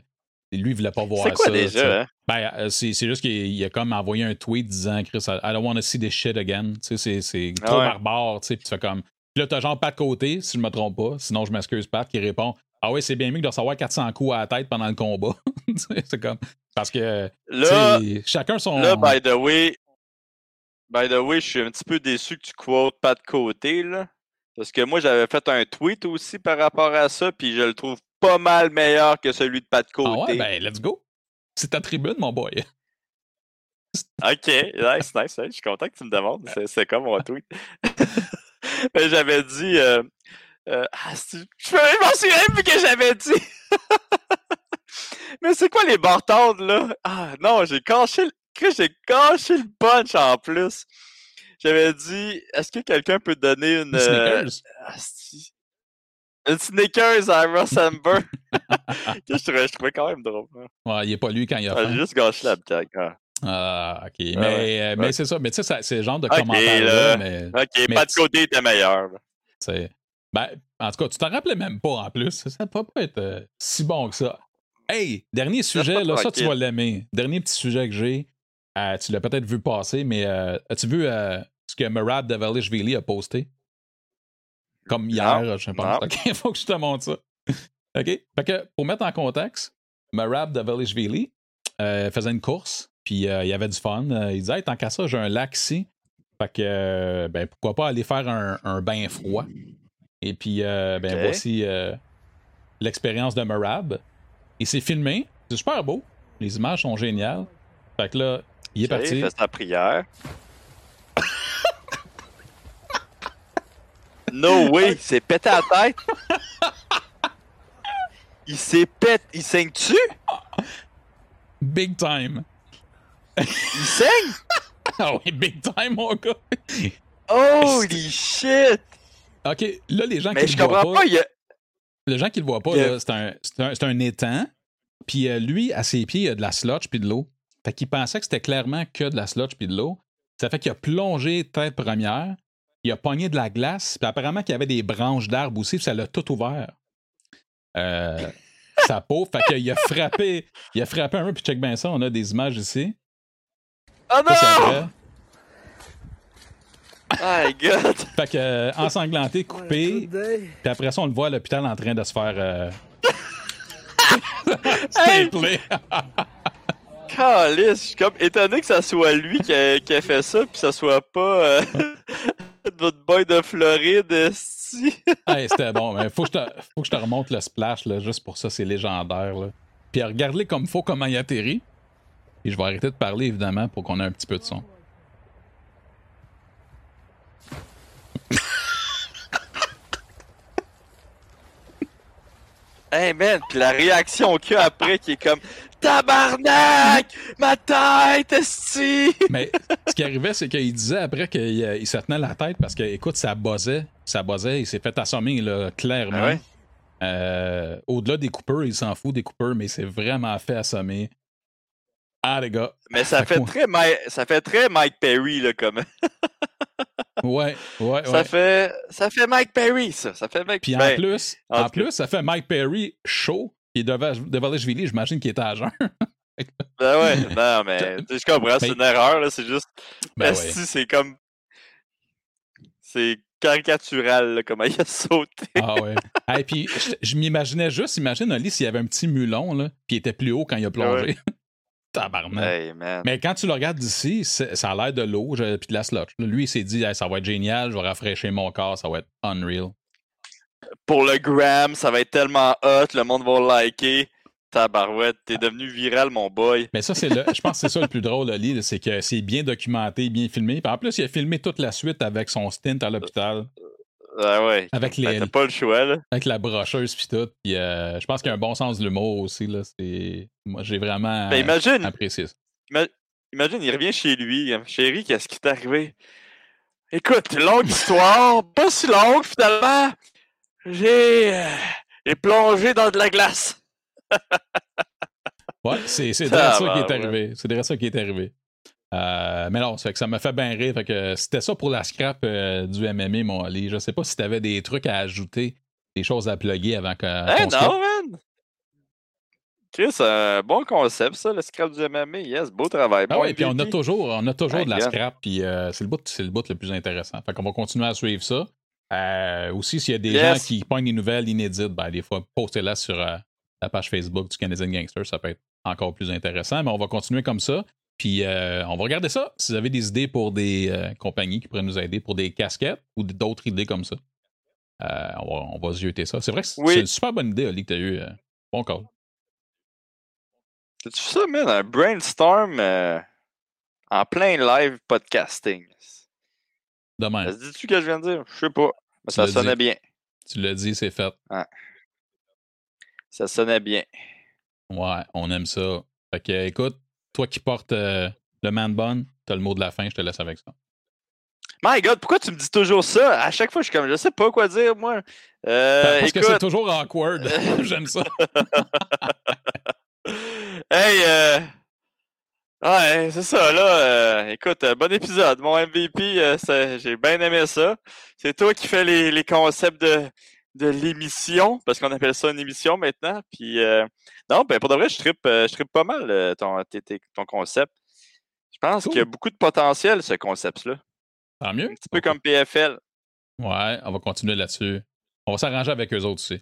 lui, il voulait pas voir quoi ça. déjà? Hein? Ben, euh, c'est c'est juste qu'il a comme envoyé un tweet disant Chris, I don't want to see this shit again. C'est- c'est Ah trop ouais. barbare, tu sais, puis tu fais comme. Puis là, t'as genre Pat Côté, si je me trompe pas, sinon je m'excuse Pat, qui répond Ah ouais, c'est bien mieux que de recevoir 400 coups à la tête pendant le combat. C'est comme. Parce que. Là, chacun son. là, by the way, by the way, je suis un petit peu déçu que tu quotes pas de côté, là. Parce que moi, j'avais fait un tweet aussi par rapport à ça, puis je le trouve pas mal meilleur que celui de Pat ah Côté. ouais, ben, let's go. C'est ta tribune, mon boy. Ok, nice, nice. Je suis content que tu me demandes. C'est- C'est comme mon tweet. Ben, j'avais dit. euh, euh, ah, je me- je m'en souviens plus que j'avais dit. Mais c'est quoi les bartendes, là? Ah non, j'ai caché le. J'ai caché le punch en plus. J'avais dit, est-ce que quelqu'un peut donner une. Les euh, Snickers. ah, une Snickers à Ross Amber? que je, trouvais, je trouvais quand même drôle. hein. Ouais, il est pas lui quand il a Ah. J'ai juste gâché la blague. ah. Ah, ok. mais ouais, euh, mais c'est ça. Mais tu sais, c'est le genre de Ok, commentaire-là, là. mais. Ok, Mais pas de côté était meilleur. C'est- Ben, en tout cas, tu t'en rappelais même pas en plus. Ça peut pas être euh, si bon que ça. Hey, dernier sujet, pas là, ça tu vas l'aimer. Dernier petit sujet que j'ai. Euh, tu l'as peut-être vu passer, mais euh, as-tu vu euh, ce que Murad Develishvili a posté? Comme hier, Non, je pense. non. OK, faut que je te montre ça. OK? Fait que pour mettre en contexte, Marab euh, faisait une course, puis euh, il y avait du fun. Euh, il disait hey, tant qu'à ça, j'ai un lac ici. Fait que, ben, pourquoi pas aller faire un, un bain froid? Et puis, euh, ben, voici euh, l'expérience de Marab. Il s'est filmé. C'est super beau. Les images sont géniales. Fait que là, il est parti. Il fait sa prière. no way, il s'est pété la tête. Il s'est pété. Il saigne-tu? Big time. Il saigne? Ah oui, big time, mon gars. Holy shit! OK, là, les gens Mais qui je le voient comprends pas. il y a- Les gens qui le voient pas, Il c'est un, un, étang. Puis euh, lui, à ses pieds, il y a de la sludge puis de l'eau. Fait qu'il pensait que c'était clairement que de la sludge puis de l'eau. Ça fait qu'il a plongé tête première. Il a pogné de la glace. Puis apparemment qu'il y avait des branches d'arbres aussi. Puis ça l'a tout ouvert. Euh, sa peau. Fait qu'il a frappé. Il a frappé un peu. Puis check bien ça. On a des images ici. Oh Ça, non! après. My god! Fait que euh, ensanglanté, coupé. Puis après ça, on le voit à l'hôpital en train de se faire. Euh... stapler. Calice, je suis comme étonné que ça soit lui qui a, qui a fait ça, puis ça soit pas euh, notre boy de Floride, esti. Hey, c'était bon, mais faut que, je te, faut que je te remonte le splash, là, juste pour ça, c'est légendaire. Là. Puis regarde-les comme faut, comment il atterrit. Et je vais arrêter de parler, évidemment, pour qu'on ait un petit peu de son. Hey man, puis la réaction qu'il y a après qui est comme Tabarnak! Ma tête, esti! Mais ce qui arrivait, c'est qu'il disait après qu'il euh, il se tenait la tête parce que, écoute, ça buzzait. Ça buzzait, il s'est fait assommer, là, clairement. Ah ouais? Euh, Au-delà des coupeurs, il s'en fout des coupeurs, mais il s'est vraiment fait assommer. Ah, les gars. Mais ça Fait très Mi- ça fait très Mike Perry là comme. Ouais, ouais, Ça ouais. fait ça fait Mike Perry ça, ça fait Mike Puis en ben, plus, en en tout cas. plus, ça fait Mike Perry chaud. Il devait devait j'imagine qu'il était à jeun. Ben ouais, non mais je comprends, c'est une erreur là, c'est juste Ben ouais. c'est comme c'est caricatural là, comment il a sauté? Ah ouais. Et puis, je, je m'imaginais juste, imagine Oli s'il y avait un petit mulon, là, puis il était plus haut quand il a plongé. Tabarnak. Hey. Mais quand tu le regardes d'ici, ça a l'air de l'eau puis de la slotch. Lui, il s'est dit, Hey, ça va être génial, je vais rafraîchir mon corps, ça va être unreal. Pour le gram, ça va être tellement hot, le monde va le liker. Tabarouette, t'es devenu viral mon boy. Mais ça, c'est le. Je pense que c'est ça le plus drôle, là, c'est que c'est bien documenté, bien filmé. Puis en plus, il a filmé toute la suite avec son stint à l'hôpital, Ah ouais. avec, Ben, les, T'as pas le choix là. avec la brocheuse puis tout. Puis euh, je pense qu'il y a un bon sens de l'humour aussi. Là. C'est... Moi, j'ai vraiment Ben, imagine, apprécié ça. Imagine, il revient chez lui. Chérie, qu'est-ce qui t'est arrivé? Écoute, longue histoire, pas si longue finalement. J'ai euh, j'ai plongé dans de la glace. Ouais, c'est, c'est direct ça qui est arrivé. C'est direct ça qui est arrivé. Euh, mais non, ça fait que ça m'a fait bien rire. Fait que c'était ça pour la scrap euh, du MMA, mon Ali. Je sais pas si tu avais des trucs à ajouter des choses à plugger avant que. Hey, non, man! Chris, bon concept, ça, le scrap du MMA. Yes, beau travail. Ah oui, puis on a toujours, on a toujours de la scrap, puis euh, c'est le, bout, le bout le plus intéressant. Fait qu'on va continuer à suivre ça. Aussi, s'il y a des gens qui pognent des nouvelles inédites, ben, des fois, postez-la sur la page Facebook du Canadian Gangster. Ça peut être encore plus intéressant, mais on va continuer comme ça. Puis on va regarder ça. Si vous avez des idées pour des compagnies qui pourraient nous aider pour des casquettes ou d'autres idées comme ça, on, va, on va jeter ça. C'est vrai que c'est une super bonne idée, Ali, que tu as eu. bon call. C'est ça, man? Un brainstorm euh, en plein live podcasting. Demain. Ça se dit-tu que je viens de dire? Je sais pas. Mais ça sonnait bien. Tu l'as dit, c'est fait. Ça sonnait bien. Ouais, on aime ça. Fait que, écoute, toi qui portes euh, le man bun, t'as le mot de la fin, je te laisse avec ça. My God, pourquoi tu me dis toujours ça? À chaque fois, je suis comme, je sais pas quoi dire, moi. Euh, Parce que c'est toujours awkward. J'aime ça. Hey, euh... ouais, c'est ça, là. Euh, écoute, bon épisode. Mon MVP, j'ai bien aimé ça. C'est toi qui fais les, les concepts de, de l'émission, parce qu'on appelle ça une émission maintenant. Puis, non, ben, pour de vrai, je trippe, je trippe pas mal ton, ton concept. Je pense qu'il y a beaucoup de potentiel, ce concept-là. Tant mieux. Un petit peu comme PFL. Ouais, on va continuer là-dessus. On va s'arranger avec eux autres aussi.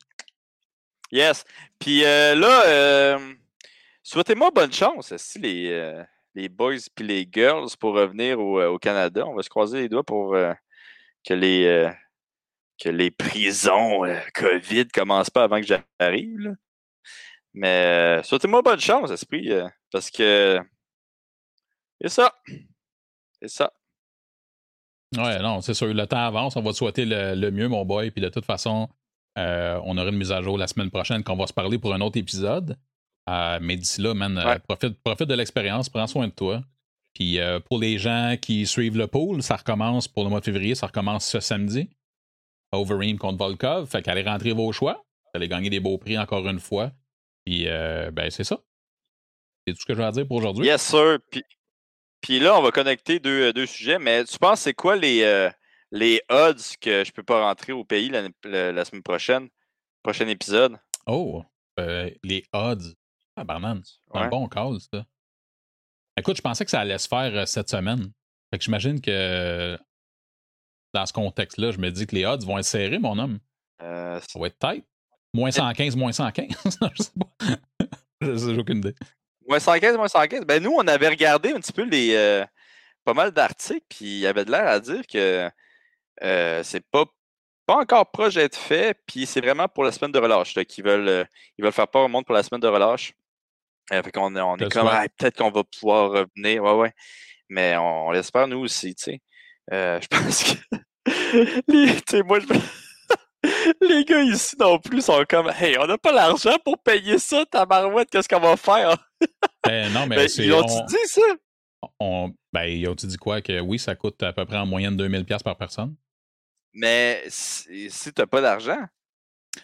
Yes. Puis là, Souhaitez-moi bonne chance, si les, euh, les boys et les girls pour revenir au, euh, au, Canada? On va se croiser les doigts pour euh, que les que les prisons COVID commencent pas avant que j'arrive. Mais souhaitez-moi bonne chance, esprit, parce que c'est ça. C'est ça. Ouais, non, c'est sûr. Le temps avance. On va te souhaiter le, mieux, mon boy. Puis de toute façon, on aura une mise à jour la semaine prochaine qu'on va se parler pour un autre épisode. Euh, mais d'ici là, man, euh, profite, profite de l'expérience, prends soin de toi. Puis euh, pour les gens qui suivent le pool, ça recommence pour le mois de février, ça recommence ce samedi. Overeem contre Volkov. Fait qu'allez rentrer vos choix. Vous allez gagner des beaux prix encore une fois. Puis ben c'est ça. C'est tout ce que je vais dire pour aujourd'hui. Yes, sir. Puis, là, on va connecter deux, deux sujets. Mais tu penses c'est quoi les, les odds que je peux pas rentrer au pays la, la semaine prochaine? Prochain épisode? Oh, les odds. Ah, banane. un bon call, ça. Écoute, je pensais que ça allait se faire euh, cette semaine. Fait que j'imagine que dans ce contexte-là, je me dis que les odds vont être serrés, mon homme. Euh, ça va être tight. Moins 115, moins 115. je sais pas. J'ai aucune idée. Moins 115, moins 115. Ben, nous, on avait regardé un petit peu les. Euh, pas mal d'articles, puis il y avait de l'air à dire que c'est pas, pas encore proche d'être fait, puis c'est vraiment pour la semaine de relâche qu'ils veulent, ils veulent faire peur au monde pour la semaine de relâche. Euh, fait qu'on on est comme, peut-être qu'on va pouvoir revenir. Ouais, ouais. Mais on, l'espère nous aussi, tu sais. Euh, je pense que. les, moi, les gars ici non plus sont comme, hey, on n'a pas l'argent pour payer ça, ta marouette, qu'est-ce qu'on va faire? ben, non, mais ben, c'est. Ils ont-tu dit ça? On, ben, ils ont-tu dit quoi? Que oui, ça coûte à peu près en moyenne 2000$ par personne? Mais si, si tu n'as pas d'argent?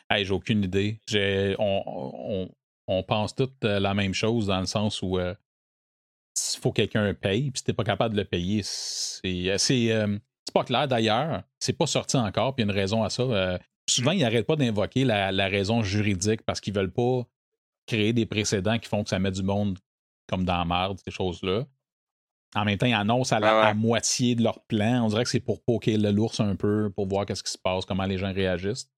Hey, j'ai aucune idée. J'ai, on, on pense toutes euh, la même chose dans le sens où euh, il faut que quelqu'un paye, puis si t'es pas capable de le payer, c'est euh, c'est pas clair d'ailleurs. C'est pas sorti encore, puis il y a une raison à ça. souvent, ils n'arrêtent pas d'invoquer la, raison juridique parce qu'ils veulent pas créer des précédents qui font que ça met du monde comme dans la merde, ces choses-là. En même temps, ils annoncent à la moitié de leur plan. On dirait que c'est pour poker le l'ours un peu, pour voir qu'est-ce qui se passe, comment les gens réagissent.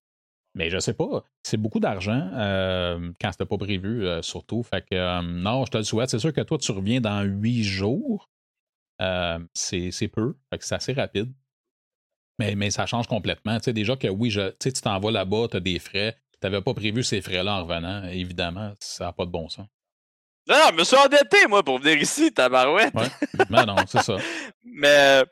Mais je sais pas. C'est beaucoup d'argent euh, quand c'était pas prévu, euh, surtout. Fait que euh, non, je te le souhaite. C'est sûr que toi, tu reviens dans huit jours. c'est peu. Fait que c'est assez rapide. Mais, mais ça change complètement. Tu sais, déjà que oui, je, tu t'en vas là-bas, tu as des frais. Tu n'avais pas prévu ces frais-là en revenant. Évidemment, ça n'a pas de bon sens. Non, non, je me suis endetté, moi, pour venir ici, tabarouette. Ouais. Mais non, c'est ça. mais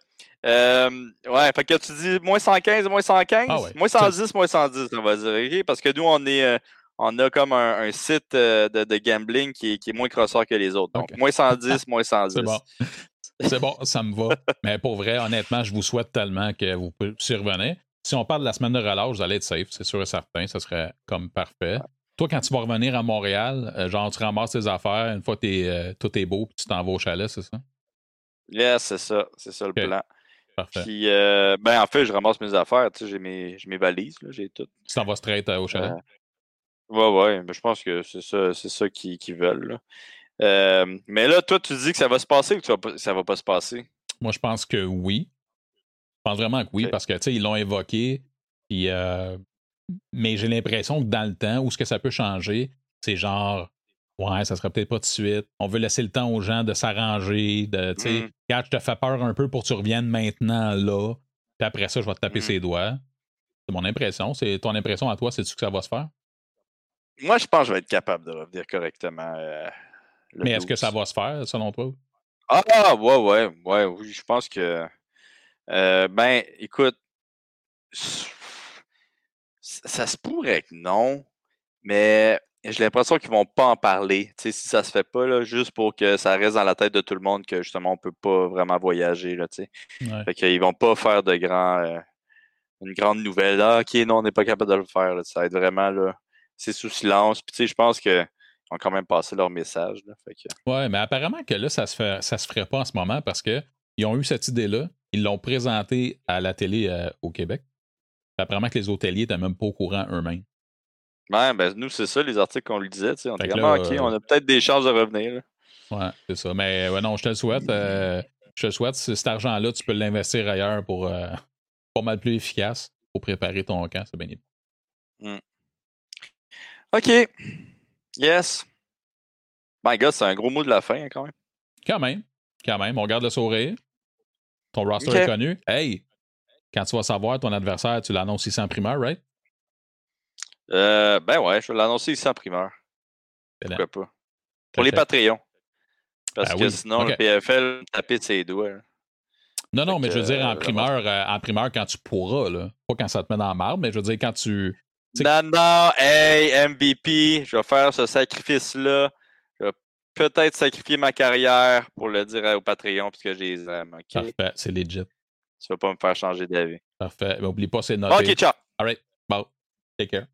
euh, ouais, fait que tu dis moins 115, moins 115, ah moins 110, moins 110, on va dire. Parce que nous, on est euh, on a comme un, site euh, de, de, gambling qui est, qui est, moins crosseur que les autres. Donc, moins 110, moins 110. C'est bon. C'est bon, ça me va. Mais pour vrai, honnêtement, je vous souhaite tellement que vous revenir. Si on parle de la semaine de relâche, vous allez être safe, c'est sûr et certain. Ça serait comme parfait. Toi, quand tu vas revenir à Montréal, genre, tu ramasses tes affaires, une fois que tout est beau, puis tu t'en vas au chalet, c'est ça? Yes, c'est ça. C'est ça le plan. Parfait. Puis, euh, ben, en fait, je ramasse mes affaires. Tu sais, j'ai mes, j'ai mes valises, là, j'ai tout. Tu t'en vas straight euh, au chalet? Euh, ouais, ouais, mais je pense que c'est ça, c'est ça qu'ils qu'ils veulent. là. Euh, mais là, toi, tu dis que ça va se passer ou que ça va ça va pas se passer? Moi, je pense que oui. Je pense vraiment que oui, parce que, tu sais, ils l'ont évoqué. Puis, mais j'ai l'impression que dans le temps, où ce que ça peut changer, c'est genre, ouais, ça sera peut-être pas tout de suite. On veut laisser le temps aux gens de s'arranger, de, tu sais, regarde, je te fais peur un peu pour que tu reviennes maintenant là. Puis après ça, je vais te taper Mhm. ses doigts. C'est mon impression. C'est ton impression à toi, c'est-tu que ça va se faire? Moi, je pense que je vais être capable de revenir correctement. euh, mais est-ce que 12. ça va se faire, selon toi? Ah, ouais, ouais, ouais, oui, je pense que. euh, ben, écoute, ça se pourrait que non, mais j'ai l'impression qu'ils vont pas en parler. Si ça se fait pas, là, juste pour que ça reste dans la tête de tout le monde que justement on peut pas vraiment voyager, là. Ouais. Fait qu'ils vont pas faire de grand, euh, une grande nouvelle. Ah, ok, non, on n'est pas capable de le faire. là. Ça va être vraiment là, c'est sous silence. Puis je pense qu'ils ont quand même passé leur message. Là. Fait que, Ouais, mais apparemment que là, ça se fait, ça se ferait pas en ce moment parce que ils ont eu cette idée-là, ils l'ont présentée à la télé euh, au Québec. Apparemment que les hôteliers n'étaient même pas au courant eux-mêmes. Ouais, ben nous, c'est ça, les articles qu'on lui disait. On était là, ah, ok, euh, on a peut-être des chances de revenir. là. Ouais, c'est ça. Mais ouais, non, je te le souhaite. euh, je te le souhaite. Cet argent-là, tu peux l'investir ailleurs pour euh, pas mal plus efficace pour préparer ton camp. C'est bien évident. OK. Yes. My God, c'est un gros mot de la fin, hein, quand même. Quand même. Quand même. On garde le sourire. Ton roster est connu. Hey! Quand tu vas savoir ton adversaire, tu l'annonces ici en primeur, right? Euh, ben ouais, je vais l'annoncer ici en primeur. Pourquoi pas? Pour les. Patreons. Parce Ben que oui. sinon, le PFL taper de ses doigts. là. Non, non, mais je veux dire en euh, primeur, euh, en primeur quand tu pourras, là. Pas quand ça te met dans la marde, mais je veux dire quand tu. Non, non, hey, MVP, je vais faire ce sacrifice-là. Je vais peut-être sacrifier ma carrière pour le dire au Patreon parce que je les aime. Parfait, c'est legit. Tu vas pas me faire changer d'avis. Parfait. Mais oublie pas, c'est noté. OK, ciao. All right. Bon. Take care.